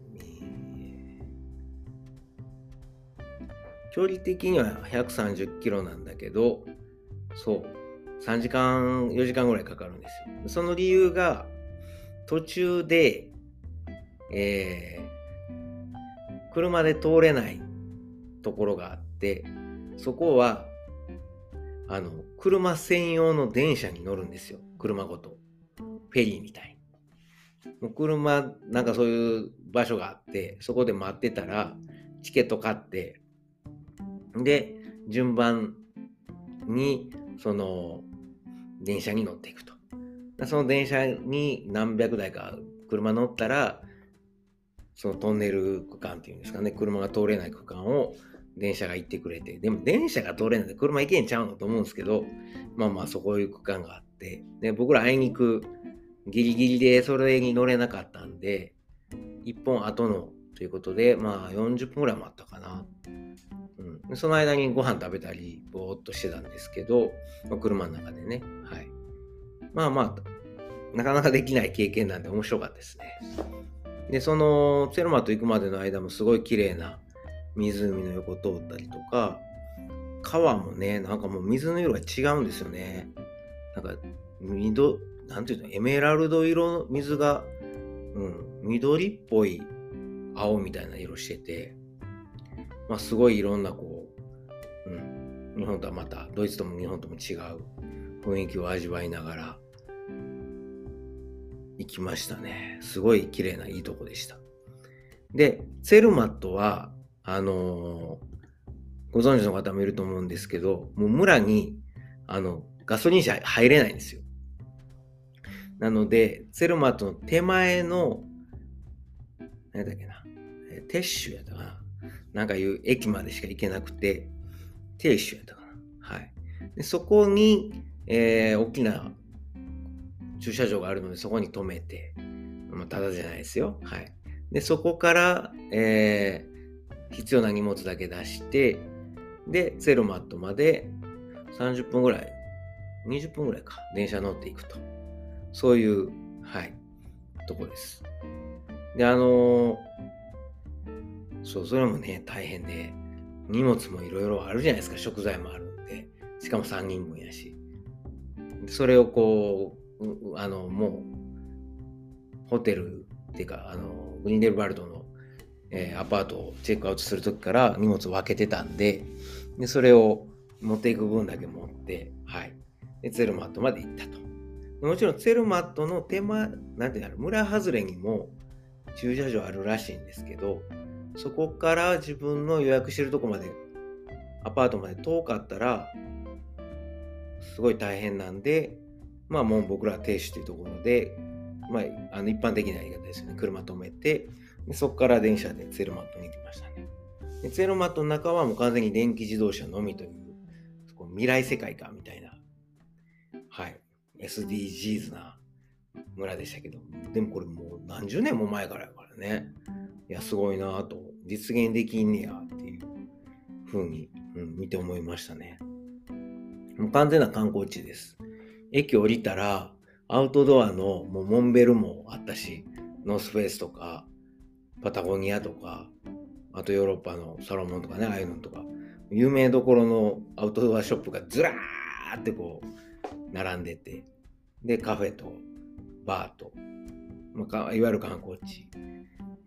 距離的には130キロなんだけど、そう、3時間、4時間ぐらいかかるんですよ。その理由が、途中で、えー、車で通れないところがあって、そこは、あの、車専用の電車に乗るんですよ。車ごと。フェリーみたい車、なんかそういう場所があって、そこで待ってたら、チケット買って、で、順番に、その、電車に乗っていくと。その電車に何百台か車乗ったら、そのトンネル区間っていうんですかね、車が通れない区間を電車が行ってくれて、でも電車が通れないで車行けんちゃうのと思うんですけど、まあまあそこいう区間があって、で僕らあいにくギリギリでそれに乗れなかったんで、1本後のということで、まあ40分ぐらいもあったかな。うん、その間にご飯食べたり、ぼーっとしてたんですけど、まあ、車の中でね、はい。まあまあ、なかなかできない経験なんで面白かったですね。で、その、ツェルマと行くまでの間もすごい綺麗な湖の横通ったりとか、川もね、なんかもう水の色が違うんですよね。なんか、緑、なんていうの、エメラルド色の水が、うん、緑っぽい青みたいな色してて、まあ、すごいいろんなこう、うん、日本とはまた、ドイツとも日本とも違う雰囲気を味わいながら、行きましたね。すごい綺麗ないいとこでした。で、ツェルマットは、あのー、ご存知の方もいると思うんですけど、もう村に、あの、ガソリン車入れないんですよ。なので、ツェルマットの手前の、何だっけな、テッシュやったかな。なんかいう駅までしか行けなくて、テッシュやったかな。はい。でそこに、えー、大きな駐車場があるので、そこに止めて、まあ、ただじゃないですよ。はい。で、そこから、えー、必要な荷物だけ出して、で、ゼロマットまで30分ぐらい、20分ぐらいか、電車乗っていくと。そういう、はい、とこです。で、あの、そう、それもね、大変で、荷物もいろいろあるじゃないですか、食材もあるんで。しかも3人分やし。それをこう、あの、もう、ホテルっていうか、あの、グリンデルバルドの、えー、アパートをチェックアウトするときから荷物を分けてたんで、で、それを持っていく分だけ持って、はい。で、ツェルマットまで行ったと。もちろんツェルマットの手間、なんていうの、村外れにも駐車場あるらしいんですけど、そこから自分の予約してるとこまで、アパートまで遠かったら、すごい大変なんで、まあもう僕らは停止というところで、まあ、あの一般的な言い方ですよね。車止めて、でそこから電車でツェルマットに行きましたね。でツェルマットの中はもう完全に電気自動車のみという、未来世界かみたいな、はい、SDGs な村でしたけど、でもこれもう何十年も前からやからね。いや、すごいなぁと、実現できんねやっていう風に、うん、見て思いましたね。もう完全な観光地です。駅降りたら、アウトドアのもうモンベルもあったし、ノースフェイスとか、パタゴニアとか、あとヨーロッパのサロモンとかね、ああいうのとか、有名どころのアウトドアショップがずらーってこう、並んでて、で、カフェとバーと、まあ、いわゆる観光地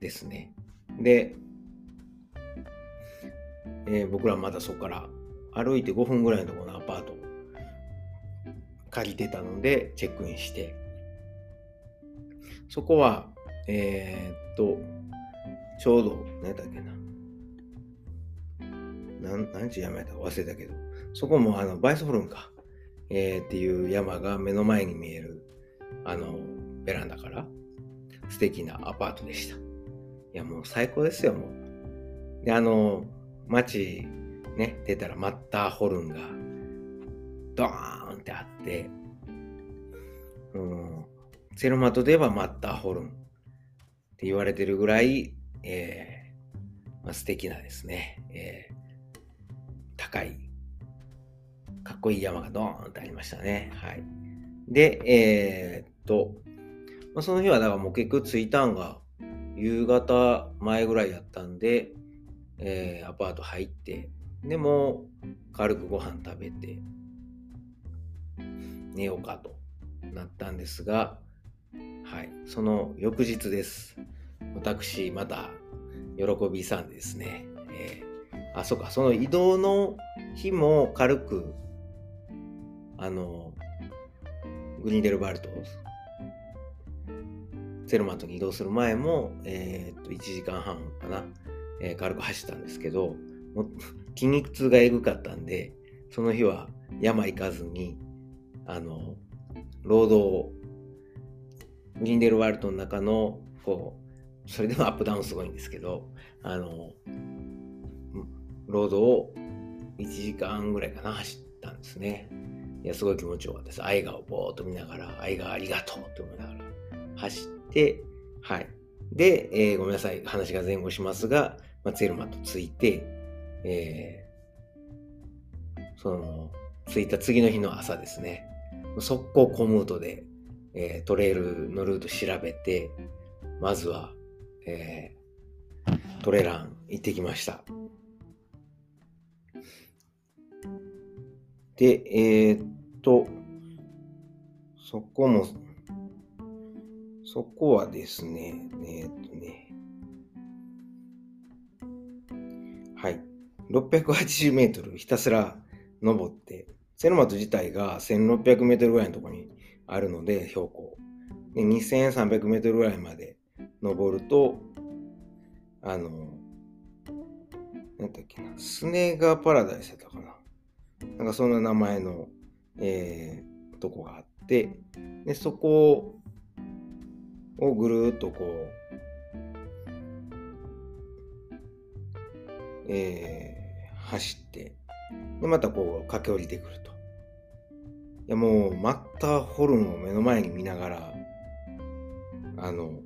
ですね。で、えー、僕らまだそこから歩いて5分ぐらいのところのアパート借りてたのでチェックインして、そこは、えー、っと、ちょうど、何だっけな。なん、何時山やった忘れたけど、そこもあの、バイスホルンか、えー、っていう山が目の前に見える、あの、ベランダから、素敵なアパートでした。いや、もう最高ですよ、もう。で、あの、街、ね、出たらマッターホルンが、ドーンってあって、うん、セロマトで言えばマッターホルンって言われてるぐらい、えーまあ、素敵なですね、えー、高い、かっこいい山がドーンってありましたね。はい。で、えー、っと、まあ、その日はだからもう結局着いたんが夕方前ぐらいやったんで、えー、アパート入って、でも軽くご飯食べて、寝ようかとなったんですが、はい、その翌日です。私、また、喜びさんですね。えー、あ、そうか、その移動の日も軽く、あの、グリンデルバルト、セルマントに移動する前も、えー、っと、1時間半かな、えー、軽く走ったんですけど、も 筋肉痛がえぐかったんで、その日は山行かずに、あの、労働、グリンデルワールドの中の、こう、それでもアップダウンすごいんですけど、あの、ロードを1時間ぐらいかな、走ったんですね。いや、すごい気持ちよかったです。愛画をぼーっと見ながら、愛画ありがとうって思いながら走って、はい。で、えー、ごめんなさい、話が前後しますが、まあ、ツェルマと着いて、えー、その、着いた次の日の朝ですね。速攻コムートで、えー、トレイルのルート調べて、まずは、えー、トレラン行ってきました。で、えー、っと、そこも、そこはですね、えー、っとね、はい、680メートルひたすら登って、セノマト自体が1600メートルぐらいのところにあるので、標高。で2300メートルぐらいまで登ると、あの、なんだっけな、スネガーパラダイスやったかな。なんかそんな名前の、えー、とこがあって、で、そこをぐるっとこう、えー、走って、で、またこう駆け下りてくると。いやもう、マッターホルンを目の前に見ながら、あの、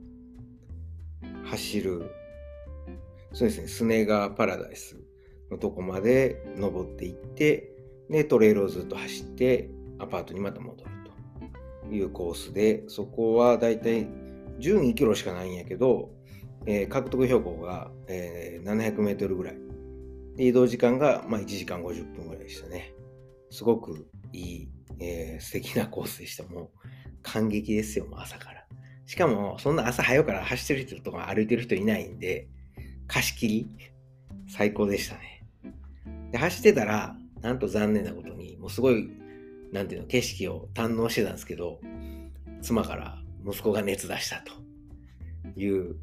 走る、そうですね、スネガーパラダイスのとこまで登っていって、で、トレイルをずっと走って、アパートにまた戻るというコースで、そこはだいたい12キロしかないんやけど、えー、獲得標高が、えー、700メートルぐらい。で移動時間が、まあ、1時間50分ぐらいでしたね。すごくいい、えー、素敵なコースでした。もう感激ですよ、もう朝から。しかも、そんな朝早から走ってる人とか歩いてる人いないんで、貸し切り、最高でしたね。で、走ってたら、なんと残念なことに、もうすごい、なんていうの、景色を堪能してたんですけど、妻から息子が熱出したという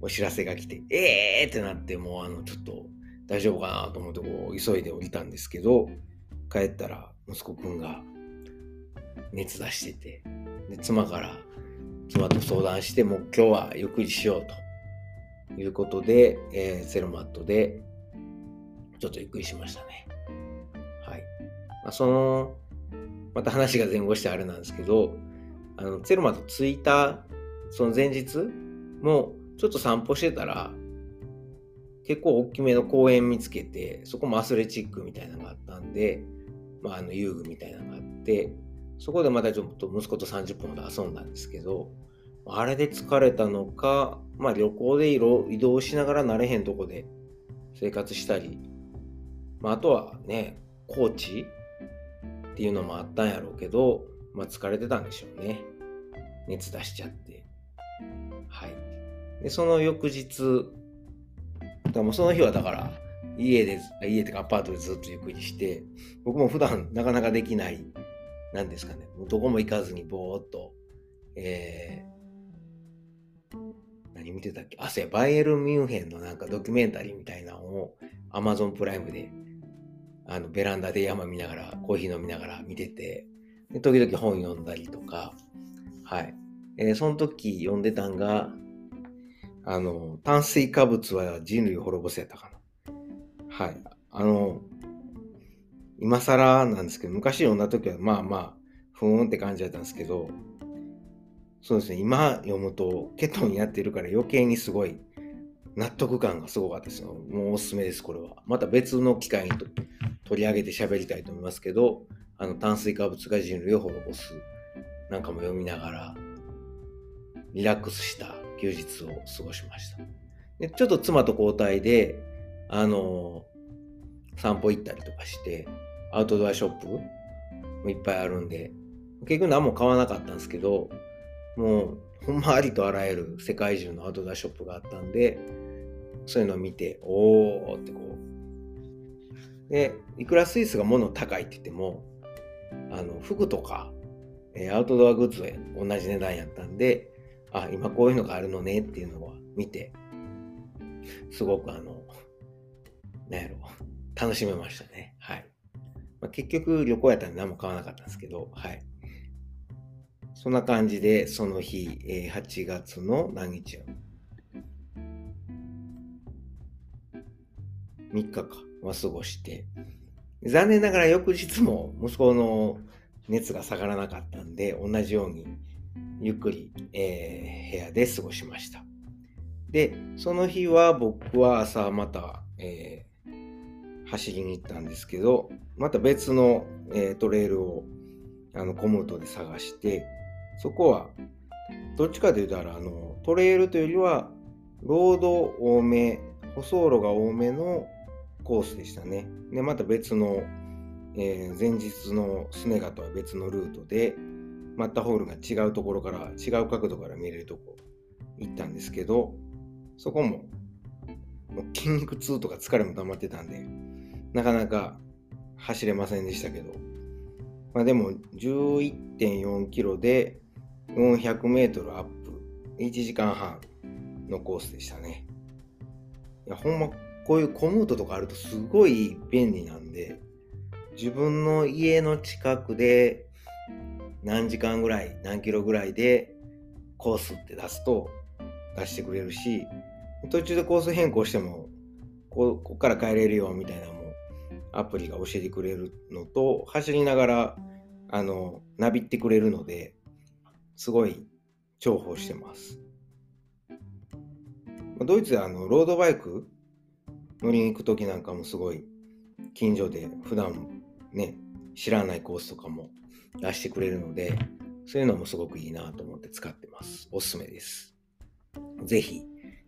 お知らせが来て、えーってなって、もうあの、ちょっと大丈夫かなと思ってこう急いで降りたんですけど、帰ったら息子くんが熱出してて、で妻から妻と相談して、もう今日はゆっくりしようということで、えー、セロマットでちょっとゆっくりしましたね。まあ、その、また話が前後してあれなんですけど、あの、ツェルマと着いた、その前日も、ちょっと散歩してたら、結構大きめの公園見つけて、そこもアスレチックみたいなのがあったんで、まあ、あの遊具みたいなのがあって、そこでまたちょっと息子と30分ほど遊んだんですけど、あれで疲れたのか、まあ旅行で移動しながら慣れへんとこで生活したり、まああとはね、高知っていうのもあったんやろうけど、まあ疲れてたんでしょうね。熱出しちゃって。はい。で、その翌日、だもうその日はだから、家で、家ってかアパートでずっとゆっくりして、僕も普段なかなかできない、なんですかね、もうどこも行かずにぼーっと、えー、何見てたっけ？あ、そうや、バイエルミュンヘンのなんかドキュメンタリーみたいなのを Amazon プライムで、あの、ベランダで山見ながら、コーヒー飲みながら見てて、時々本読んだりとか、はい。えー、その時読んでたんが、あの、炭水化物は人類を滅ぼせたかな。はい。あの、今更なんですけど、昔読んだ時はまあまあ、ふーんって感じだったんですけど、そうですね、今読むとケトンやってるから余計にすごい納得感がすごかったですよ。もうおすすめです、これは。また別の機会に取り上げて喋りたいと思いますけど、あの炭水化物が人類を滅ぼすなんかも読みながら、リラックスした休日を過ごしました。でちょっと妻と交代で、あの散歩行ったりとかして、アウトドアショップもいっぱいあるんで、結局何も買わなかったんですけど、もう、ほんまありとあらゆる世界中のアウトドアショップがあったんで、そういうのを見て、おーってこう。で、いくらスイスが物高いって言っても、あの、服とか、え、アウトドアグッズは同じ値段やったんで、あ、今こういうのがあるのねっていうのは見て、すごくあの、なんやろ、楽しめましたね。はい。まあ、結局旅行やったら何も買わなかったんですけど、はい。そんな感じで、その日、えー、8月の何日 ?3 日かは過ごして、残念ながら翌日も息子の熱が下がらなかったんで、同じようにゆっくり、えー、部屋で過ごしました。で、その日は僕は朝また、えー、走りに行ったんですけど、また別の、えー、トレイルをあのコムートで探して、そこはどっちかというとあのトレイルというよりはロード多め、舗装路が多めのコースでしたね。で、また別の、えー、前日のスネガとは別のルートで、マッタホールが違うところから、違う角度から見れるとこ行ったんですけど、そこももう筋肉痛とか疲れも溜まってたんで、なかなか走れませんでしたけど、まあでも11.4キロで400メートルアップ、1時間半のコースでしたね。いや、ほんまこういうコムートとかあるとすごい便利なんで、自分の家の近くで何時間ぐらい、何キロぐらいでコースって出すと出してくれるし、途中でコース変更しても、ここから帰れるよみたいなのもアプリが教えてくれるのと、走りながら、あの、なびってくれるので、すごい重宝してます。ドイツであのロードバイク乗りに行く時なんかもすごい近所で普段ね知らないコースとかも出してくれるのでそういうのもすごくいいなと思って使ってます。おすすめです。ぜひ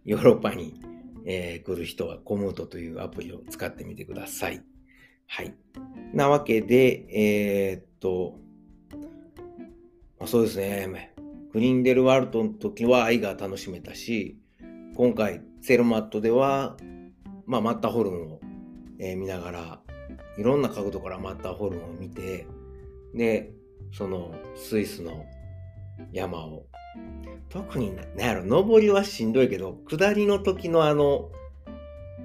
ヨーロッパに、えー、来る人はコムートというアプリを使ってみてください。はい。なわけでえー、っと、まあ、そうですね。グリンデルワールトの時は愛が楽しめたし今回セルマットではまあ、マッターホルンを、え、見ながらいろんな角度からマッターホルンを見てでそのスイスの山を特に、なんやろ、上りはしんどいけど、下りの時のあの、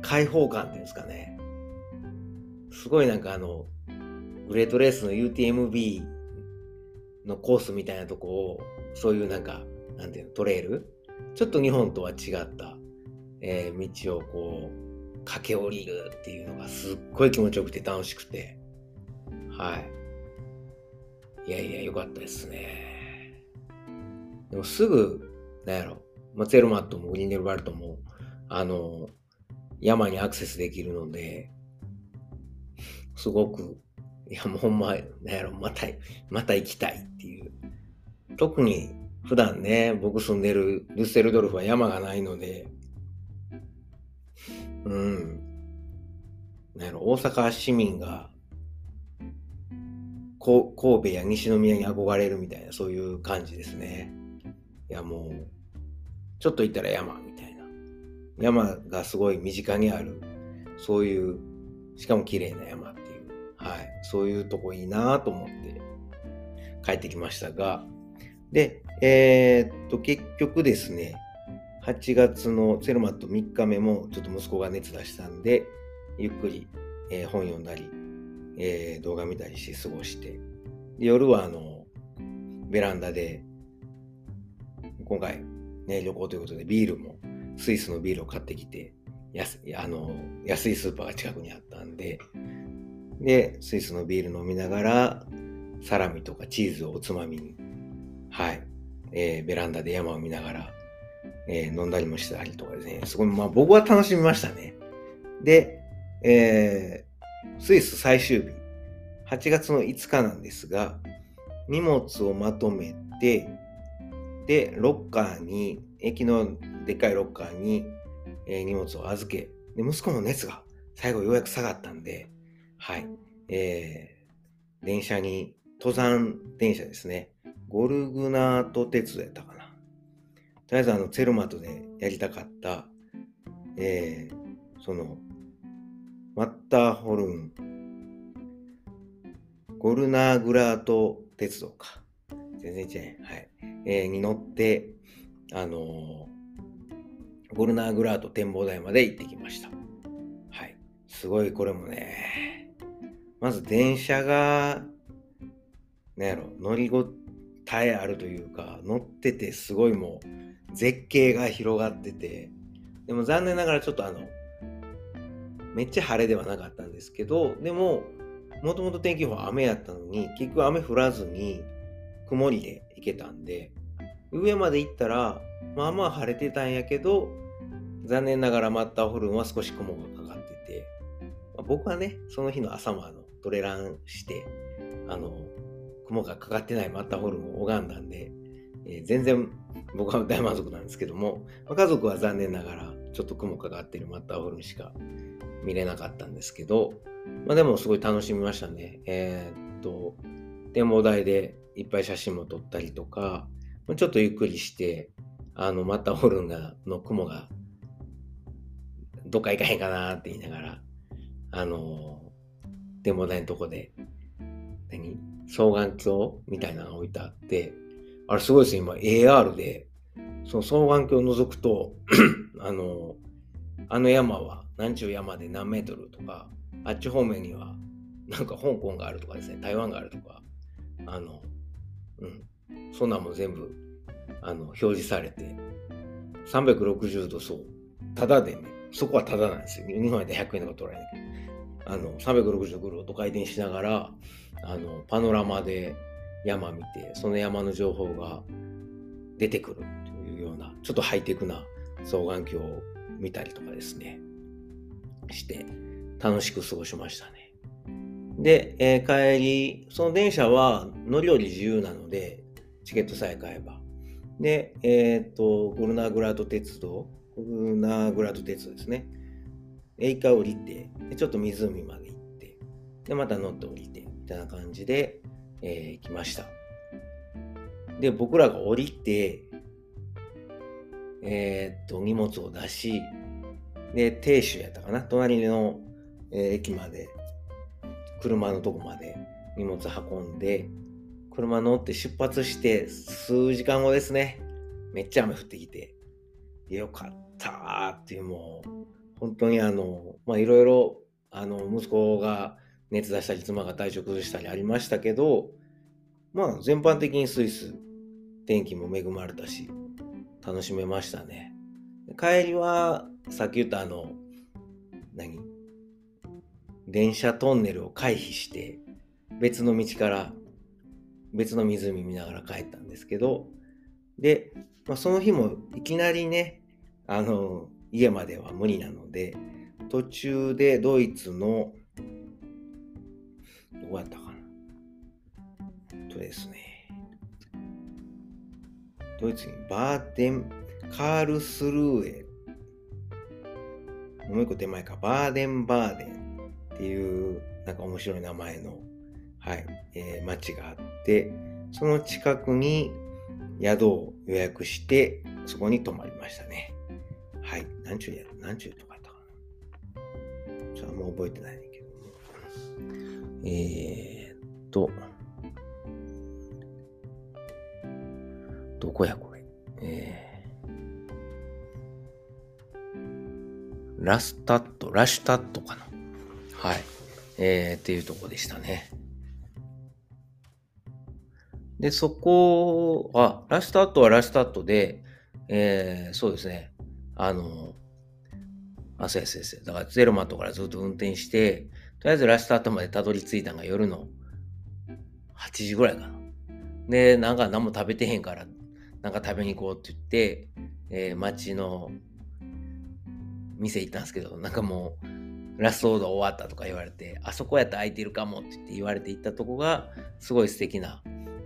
開放感っていうんですかね。すごいなんかあの、グレートレースの UTMB のコースみたいなとこを、そういうなんか、なんていうの、トレイル？ちょっと日本とは違った、えー、道をこう、駆け下りるっていうのがすっごい気持ちよくて楽しくて、はい。いやいや、よかったですね。でもすぐ、なんやろ、まあ、ゼルマットもグリンデルバルトも、あの、山にアクセスできるので、すごく、いやもうほんま、なんやろ、また、また行きたいっていう。特に普段ね、僕住んでるルッセルドルフは山がないので、うん。なんやろ、大阪市民が、こ神戸や西宮に憧れるみたいな、そういう感じですね。いや、もう、ちょっと行ったら山みたいな。山がすごい身近にある、そういう、しかも綺麗な山っていう、はい、そういうとこいいなと思って帰ってきましたが、で、えー、っと、結局ですね、8月のセルマット3日目もちょっと息子が熱出したんで、ゆっくり、えー、本読んだり、えー、動画見たりして過ごして、夜はあの、ベランダで、今回ね、旅行ということでビールも、スイスのビールを買ってきて、安あの安いスーパーが近くにあったんで、で、スイスのビール飲みながら、サラミとかチーズをおつまみに、はい、えー、ベランダで山を見ながら、えー、飲んだりもしたりとかですね、すごい、まあ僕は楽しみましたね。で、えー、スイス最終日、8月の5日なんですが、荷物をまとめて、で、ロッカーに、駅のでっかいロッカーに、えー、荷物を預け、で、息子の熱が最後ようやく下がったんで、はい、えー、電車に、登山電車ですね。ゴルグナート鉄道やったかな。とりあえずあの、ツェルマトでやりたかった、えー、その、マッターホルン、ゴルナーグラート鉄道か。全然違う。はい。えー、に乗って、あのー、ゴルナーグラート展望台まで行ってきました。はい。すごい、これもね、まず電車が、なんやろ、乗りごたえあるというか、乗っててすごいもう、絶景が広がってて、でも残念ながらちょっとあの、めっちゃ晴れではなかったんですけど、でも、もともと天気予報雨やったのに、結局雨降らずに、曇りで行けたんで、上まで行ったら、まあまあ晴れてたんやけど、残念ながらマッターホルンは少し雲がかかってて、まあ、僕はね、その日の朝もあのトレランして、あの、雲がかかってないマッターホルンを拝んだんで、えー、全然僕は大満足なんですけども、まあ、家族は残念ながらちょっと雲かかってるマッターホルンしか見れなかったんですけど、まあでもすごい楽しみましたね。えー、っと、展望台でいっぱい写真も撮ったりとか、ちょっとゆっくりして、あの、マッターホルンが、の雲が、どっか行かへんかなって言いながら、あの、展望台のとこで、何双眼鏡みたいなのが置いてあって、あれすごいですね、今 AR で、その双眼鏡を覗くと、あの、あの山は何ちゅう山で何メートルとか、あっち方面にはなんか香港があるとかですね、台湾があるとか、あの、うん、そんなんも全部、あの、表示されて、360度そう、ただでね、そこはただなんですよ。日本で100円とか取られないけど、あの、360度ぐるっと回転しながら、あの、パノラマで山見て、その山の情報が出てくるというような、ちょっとハイテクな双眼鏡を見たりとかですね、して、楽しく過ごしましたね。で、えー、帰り、その電車は乗り降り自由なので、チケットさえ買えば。で、えっ、と、ゴルナーグラート鉄道、ゴルナーグラート鉄道ですね。一回降りて、ちょっと湖まで行って、で、また乗って降りて、みたいな感じで、えー、来ました。で、僕らが降りて、えー、っと、荷物を出し、で、亭主やったかな、隣の、えー、駅まで、車のとこまで荷物運んで、車乗って出発して数時間後ですね。めっちゃ雨降ってきて、よかったーっていうもう、本当にあの、まあいろいろ、あの、息子が熱出したり、妻が体調崩したりありましたけど、まあ全般的にスイス、天気も恵まれたし、楽しめましたね。帰りは、さっき言ったあの、何？電車トンネルを回避して、別の道から別の湖見ながら帰ったんですけど、で、まあ、その日もいきなりね、あの、家までは無理なので、途中でドイツの、どこやったかな。とですね、ドイツにバーデン、カールスルーエ、もう一個手前か、バーデンバーデンっていう、なんか面白い名前の、はい、えー、町があって、その近くに宿を予約して、そこに泊まりましたね。はい。何ちゅうや、何ちゅうとかあったかな。ちょっともう覚えてないんだけども。えー、っと、どこやこれ？えー、ラスタット、ラシュタットかな？はい。えー、っていうとこでしたね。で、そこ、あ、ラスタットはラスタットで、えー、そうですね。あの、あ、そうやそうやだからゼロマットからずっと運転して、とりあえずラスタットまでたどり着いたのが夜の8時ぐらいかな。で、なんか何も食べてへんから、なんか食べに行こうって言って、えー、街の店行ったんですけど、なんかもう、ラストオーダー終わったとか言われて、あそこやったら空いてるかもって言って言われて行ったとこが、すごい素敵な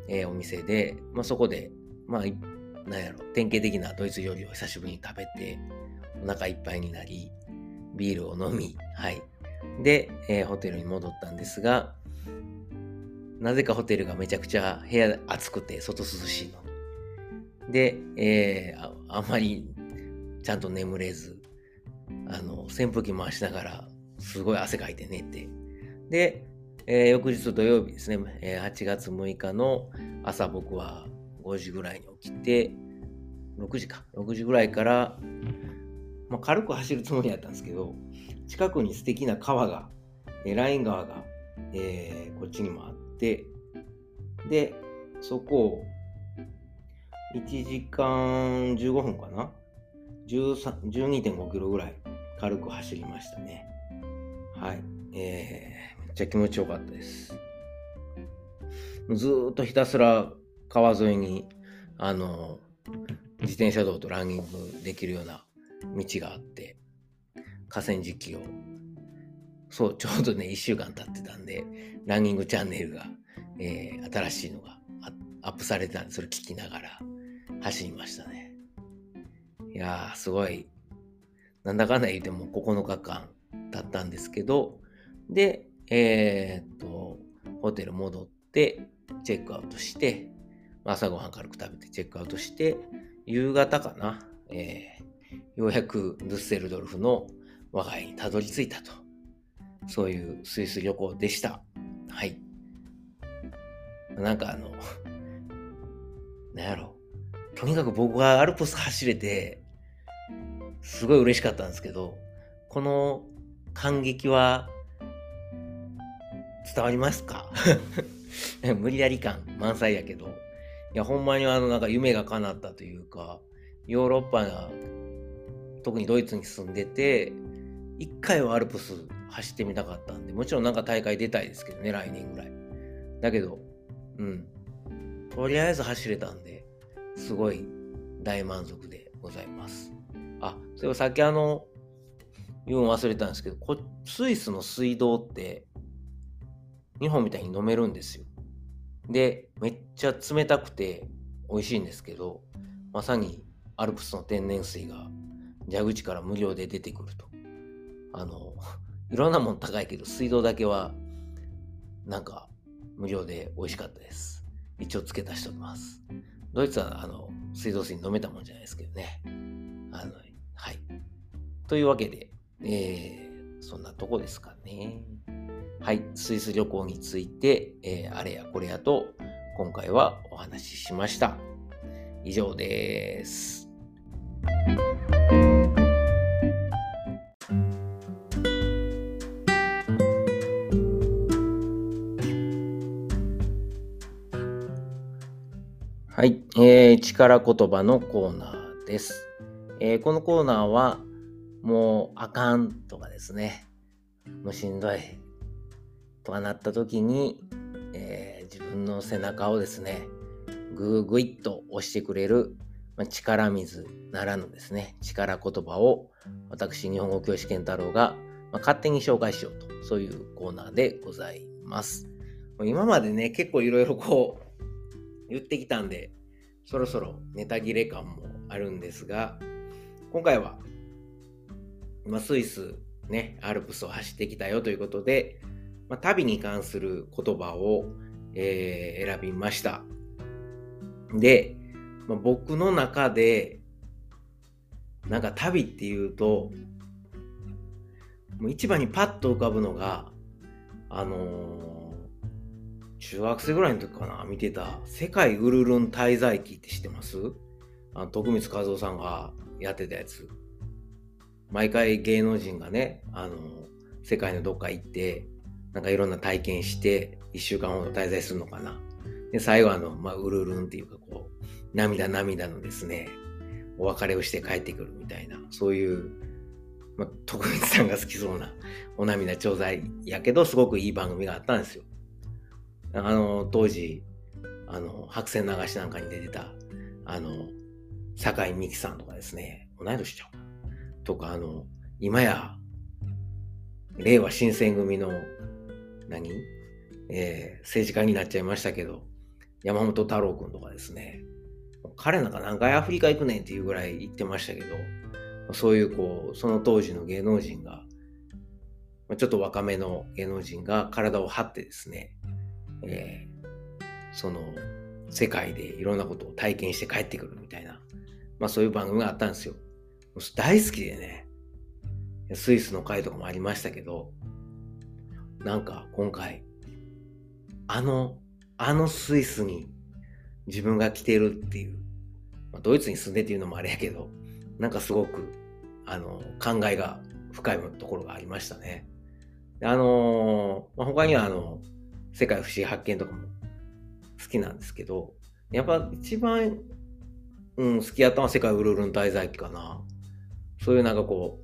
えー、お店で、まあ、そこで、まあ、なんやろ、典型的なドイツ料理を久しぶりに食べて、お腹いっぱいになり、ビールを飲み、はい。で、えー、ホテルに戻ったんですが、なぜかホテルがめちゃくちゃ部屋暑くて、外涼しいの。で、えー、ああんまりちゃんと眠れず、あの、扇風機回しながら、すごい汗かいて寝て、で、えー、翌日土曜日ですね、えー、8月6日の朝僕は5時ぐらいに起きて、6時か、6時ぐらいから、まあ、軽く走るつもりだったんですけど、近くに素敵な川が、え、ライン川が、えー、こっちにもあって、で、そこを1時間15分かな？12.5キロぐらい軽く走りましたね。はい。えーっちゃ気持ちよかったです。ずっとひたすら川沿いに、あの、自転車道とランニングできるような道があって、河川敷を、そう、ちょうどね、1週間経ってたんで、ランニングチャンネルが、えー、新しいのがアップされてたんで、それ聞きながら走りましたね。いやー、すごい、なんだかんだ言っても9日間経ったんですけど、で、えー、っと、ホテル戻って、チェックアウトして、朝ごはん軽く食べてチェックアウトして、夕方かな、えー、ようやくドゥッセルドルフの我が家にたどり着いたと。そういうスイス旅行でした。はい。なんかあの、なんやろ。とにかく僕はアルプス走れて、すごい嬉しかったんですけど、この感激は伝わりますか？無理やり感満載やけど。いや、ほんまにあの、なんか夢が叶ったというか、ヨーロッパが、特にドイツに住んでて、一回はアルプス走ってみたかったんで、もちろんなんか大会出たいですけどね、来年ぐらい。だけど、うん。とりあえず走れたんで、すごい大満足でございます。あ、それはさっきあの、言うの忘れたんですけどこ、スイスの水道って、日本みたいに飲めるんですよ。で、めっちゃ冷たくて美味しいんですけど、まさにアルプスの天然水が蛇口から無料で出てくると。あの、いろんなもん高いけど、水道だけはなんか無料で美味しかったです。一応付け足しております。ドイツはあの水道水飲めたもんじゃないですけどね。あの、はい。というわけで、えー、そんなとこですかね。はい、スイス旅行について、えー、あれやこれやと今回はお話ししました。以上です。はい、えー、力言葉のコーナーです。えー、このコーナーは、もうあかんとかですね、もうしんどいとかなった時に、えー、自分の背中をですね、ぐーぐいっと押してくれる、まあ、力水ならぬですね、力言葉を私、日本語教師健太郎が、まあ、勝手に紹介しようと、そういうコーナーでございます。今までね、結構いろいろこう、言ってきたんで、そろそろネタ切れ感もあるんですが、今回は、まあ、スイス、ね、アルプスを走ってきたよということで、まあ、旅に関する言葉を、えー、選びました。で、まあ、僕の中で、なんか旅っていうと、もう一番にパッと浮かぶのが、あのー中学生ぐらいの時かな、見てた、世界ウルルン滞在記って知ってます？あの徳光和夫さんがやってたやつ。毎回芸能人がね、あの、世界のどっか行って、なんかいろんな体験して、一週間ほど滞在するのかな。で、最後あの、まあ、ウルルンっていうかこう、涙涙のですね、お別れをして帰ってくるみたいな、そういう、まあ、徳光さんが好きそうなお涙頂戴やけど、すごくいい番組があったんですよ。あの、当時、あの、白線流しなんかに出てた、あの、酒井美紀さんとかですね、同い年ちゃうとか、あの、今や、令和新選組の、何？えー、政治家になっちゃいましたけど、山本太郎くんとかですね、彼なんか何回アフリカ行くねんっていうぐらい言ってましたけど、そういうこう、その当時の芸能人が、ちょっと若めの芸能人が体を張ってですね、えー、その世界でいろんなことを体験して帰ってくるみたいな、まあそういう番組があったんですよ。大好きでね、スイスの回とかもありましたけど、なんか今回、あの、あのスイスに自分が来てるっていう、まあ、ドイツに住んでっていうのもあれやけど、なんかすごく、あの、考えが深いところがありましたね。あのー、まあ、他にはあの、世界不思議発見とかも好きなんですけど、やっぱ一番、うん、好きやったのは世界ウルルン滞在記かな。そういうなんかこ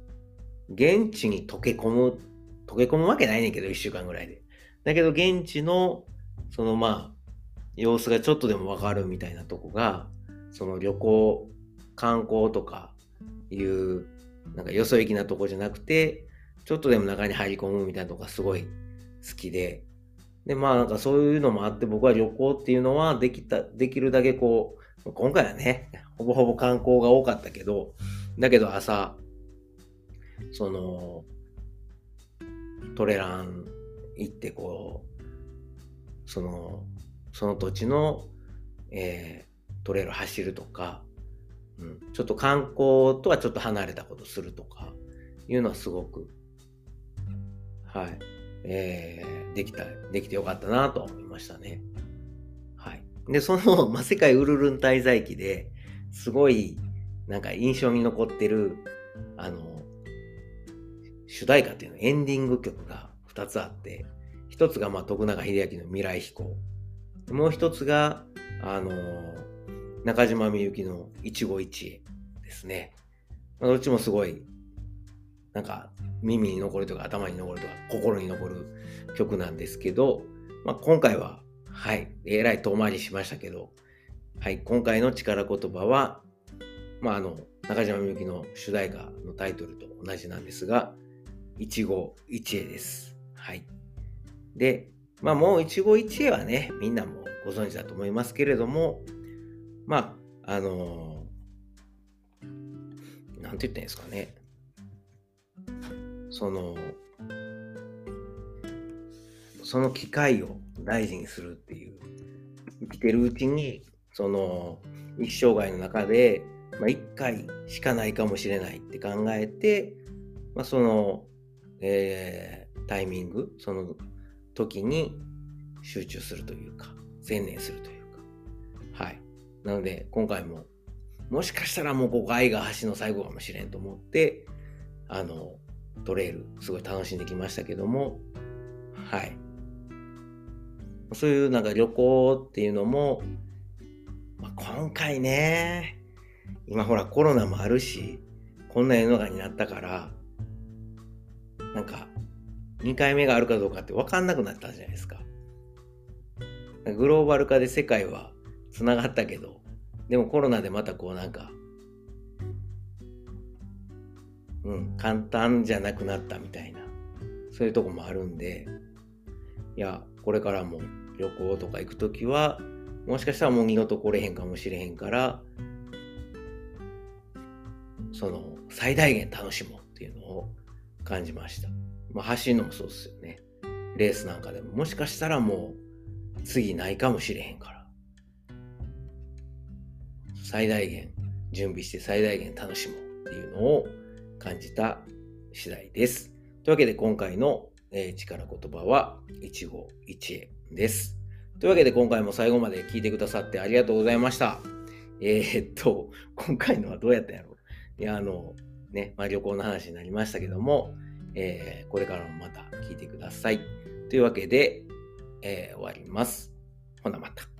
う、現地に溶け込む、溶け込むわけないねんけど、一週間ぐらいで。だけど現地の、そのまあ、様子がちょっとでもわかるみたいなとこが、その旅行、観光とかいう、なんかよそ行きなとこじゃなくて、ちょっとでも中に入り込むみたいなとこがすごい好きで、で、まあなんかそういうのもあって僕は旅行っていうのはできた、できるだけこう、今回はね、ほぼほぼ観光が多かったけど、だけど朝、その、トレラン行ってこう、その、その土地の、えー、トレイル走るとか、うん、ちょっと観光とはちょっと離れたことするとか、いうのはすごく、はい、えー、できた、できてよかったなと思いましたね。はい。で、その、まあ、世界ウルルン滞在記ですごい、なんか印象に残ってる、あの、主題歌っていうの、エンディング曲が2つあって、1つが、まあ、徳永英明の未来飛行。もう1つが、あの中島みゆきの一期一会ですね。まあ、どっちもすごい、なんか、耳に残るとか頭に残るとか心に残る曲なんですけど、まあ、今回は、はい、えらい遠回りしましたけど、はい、今回の力言葉は、まあ、あの、中島みゆきの主題歌のタイトルと同じなんですが、一期一会です。はい。で、まあもう一期一会はね、みんなもご存知だと思いますけれども、まあ、あのー、なんて言ったんですかね。その、その機会を大事にするっていう、生きてるうちに、その、一生涯の中で、まあ、一回しかないかもしれないって考えて、まあ、その、えー、タイミング、その時に集中するというか、専念するというか、はい。なので、今回も、もしかしたらもうここ愛が橋の最後かもしれんと思って、あの、トレイル、すごい楽しんできましたけども、はい。そういうなんか旅行っていうのも、まあ、今回ね、今ほらコロナもあるし、こんな世の中になったから、なんか、2回目があるかどうかって分かんなくなったじゃないですか。グローバル化で世界はつながったけど、でもコロナでまたこうなんか、うん、簡単じゃなくなったみたいな、そういうとこもあるんで、いや、これからも旅行とか行くときは、もしかしたらもう二度と来れへんかもしれへんから、その、最大限楽しもうっていうのを感じました。まあ、走るのもそうですよね。レースなんかでも、もしかしたらもう、次ないかもしれへんから。最大限準備して最大限楽しもうっていうのを感じた次第です。というわけで今回の、え、力言葉は一期一会です。というわけで今回も最後まで聞いてくださってありがとうございました。えー、っと、今回のはどうやったんやろいや、あの、ね、まあ、旅行の話になりましたけども、えー、これからもまた聞いてください。というわけで、えー、終わります。ほなまた。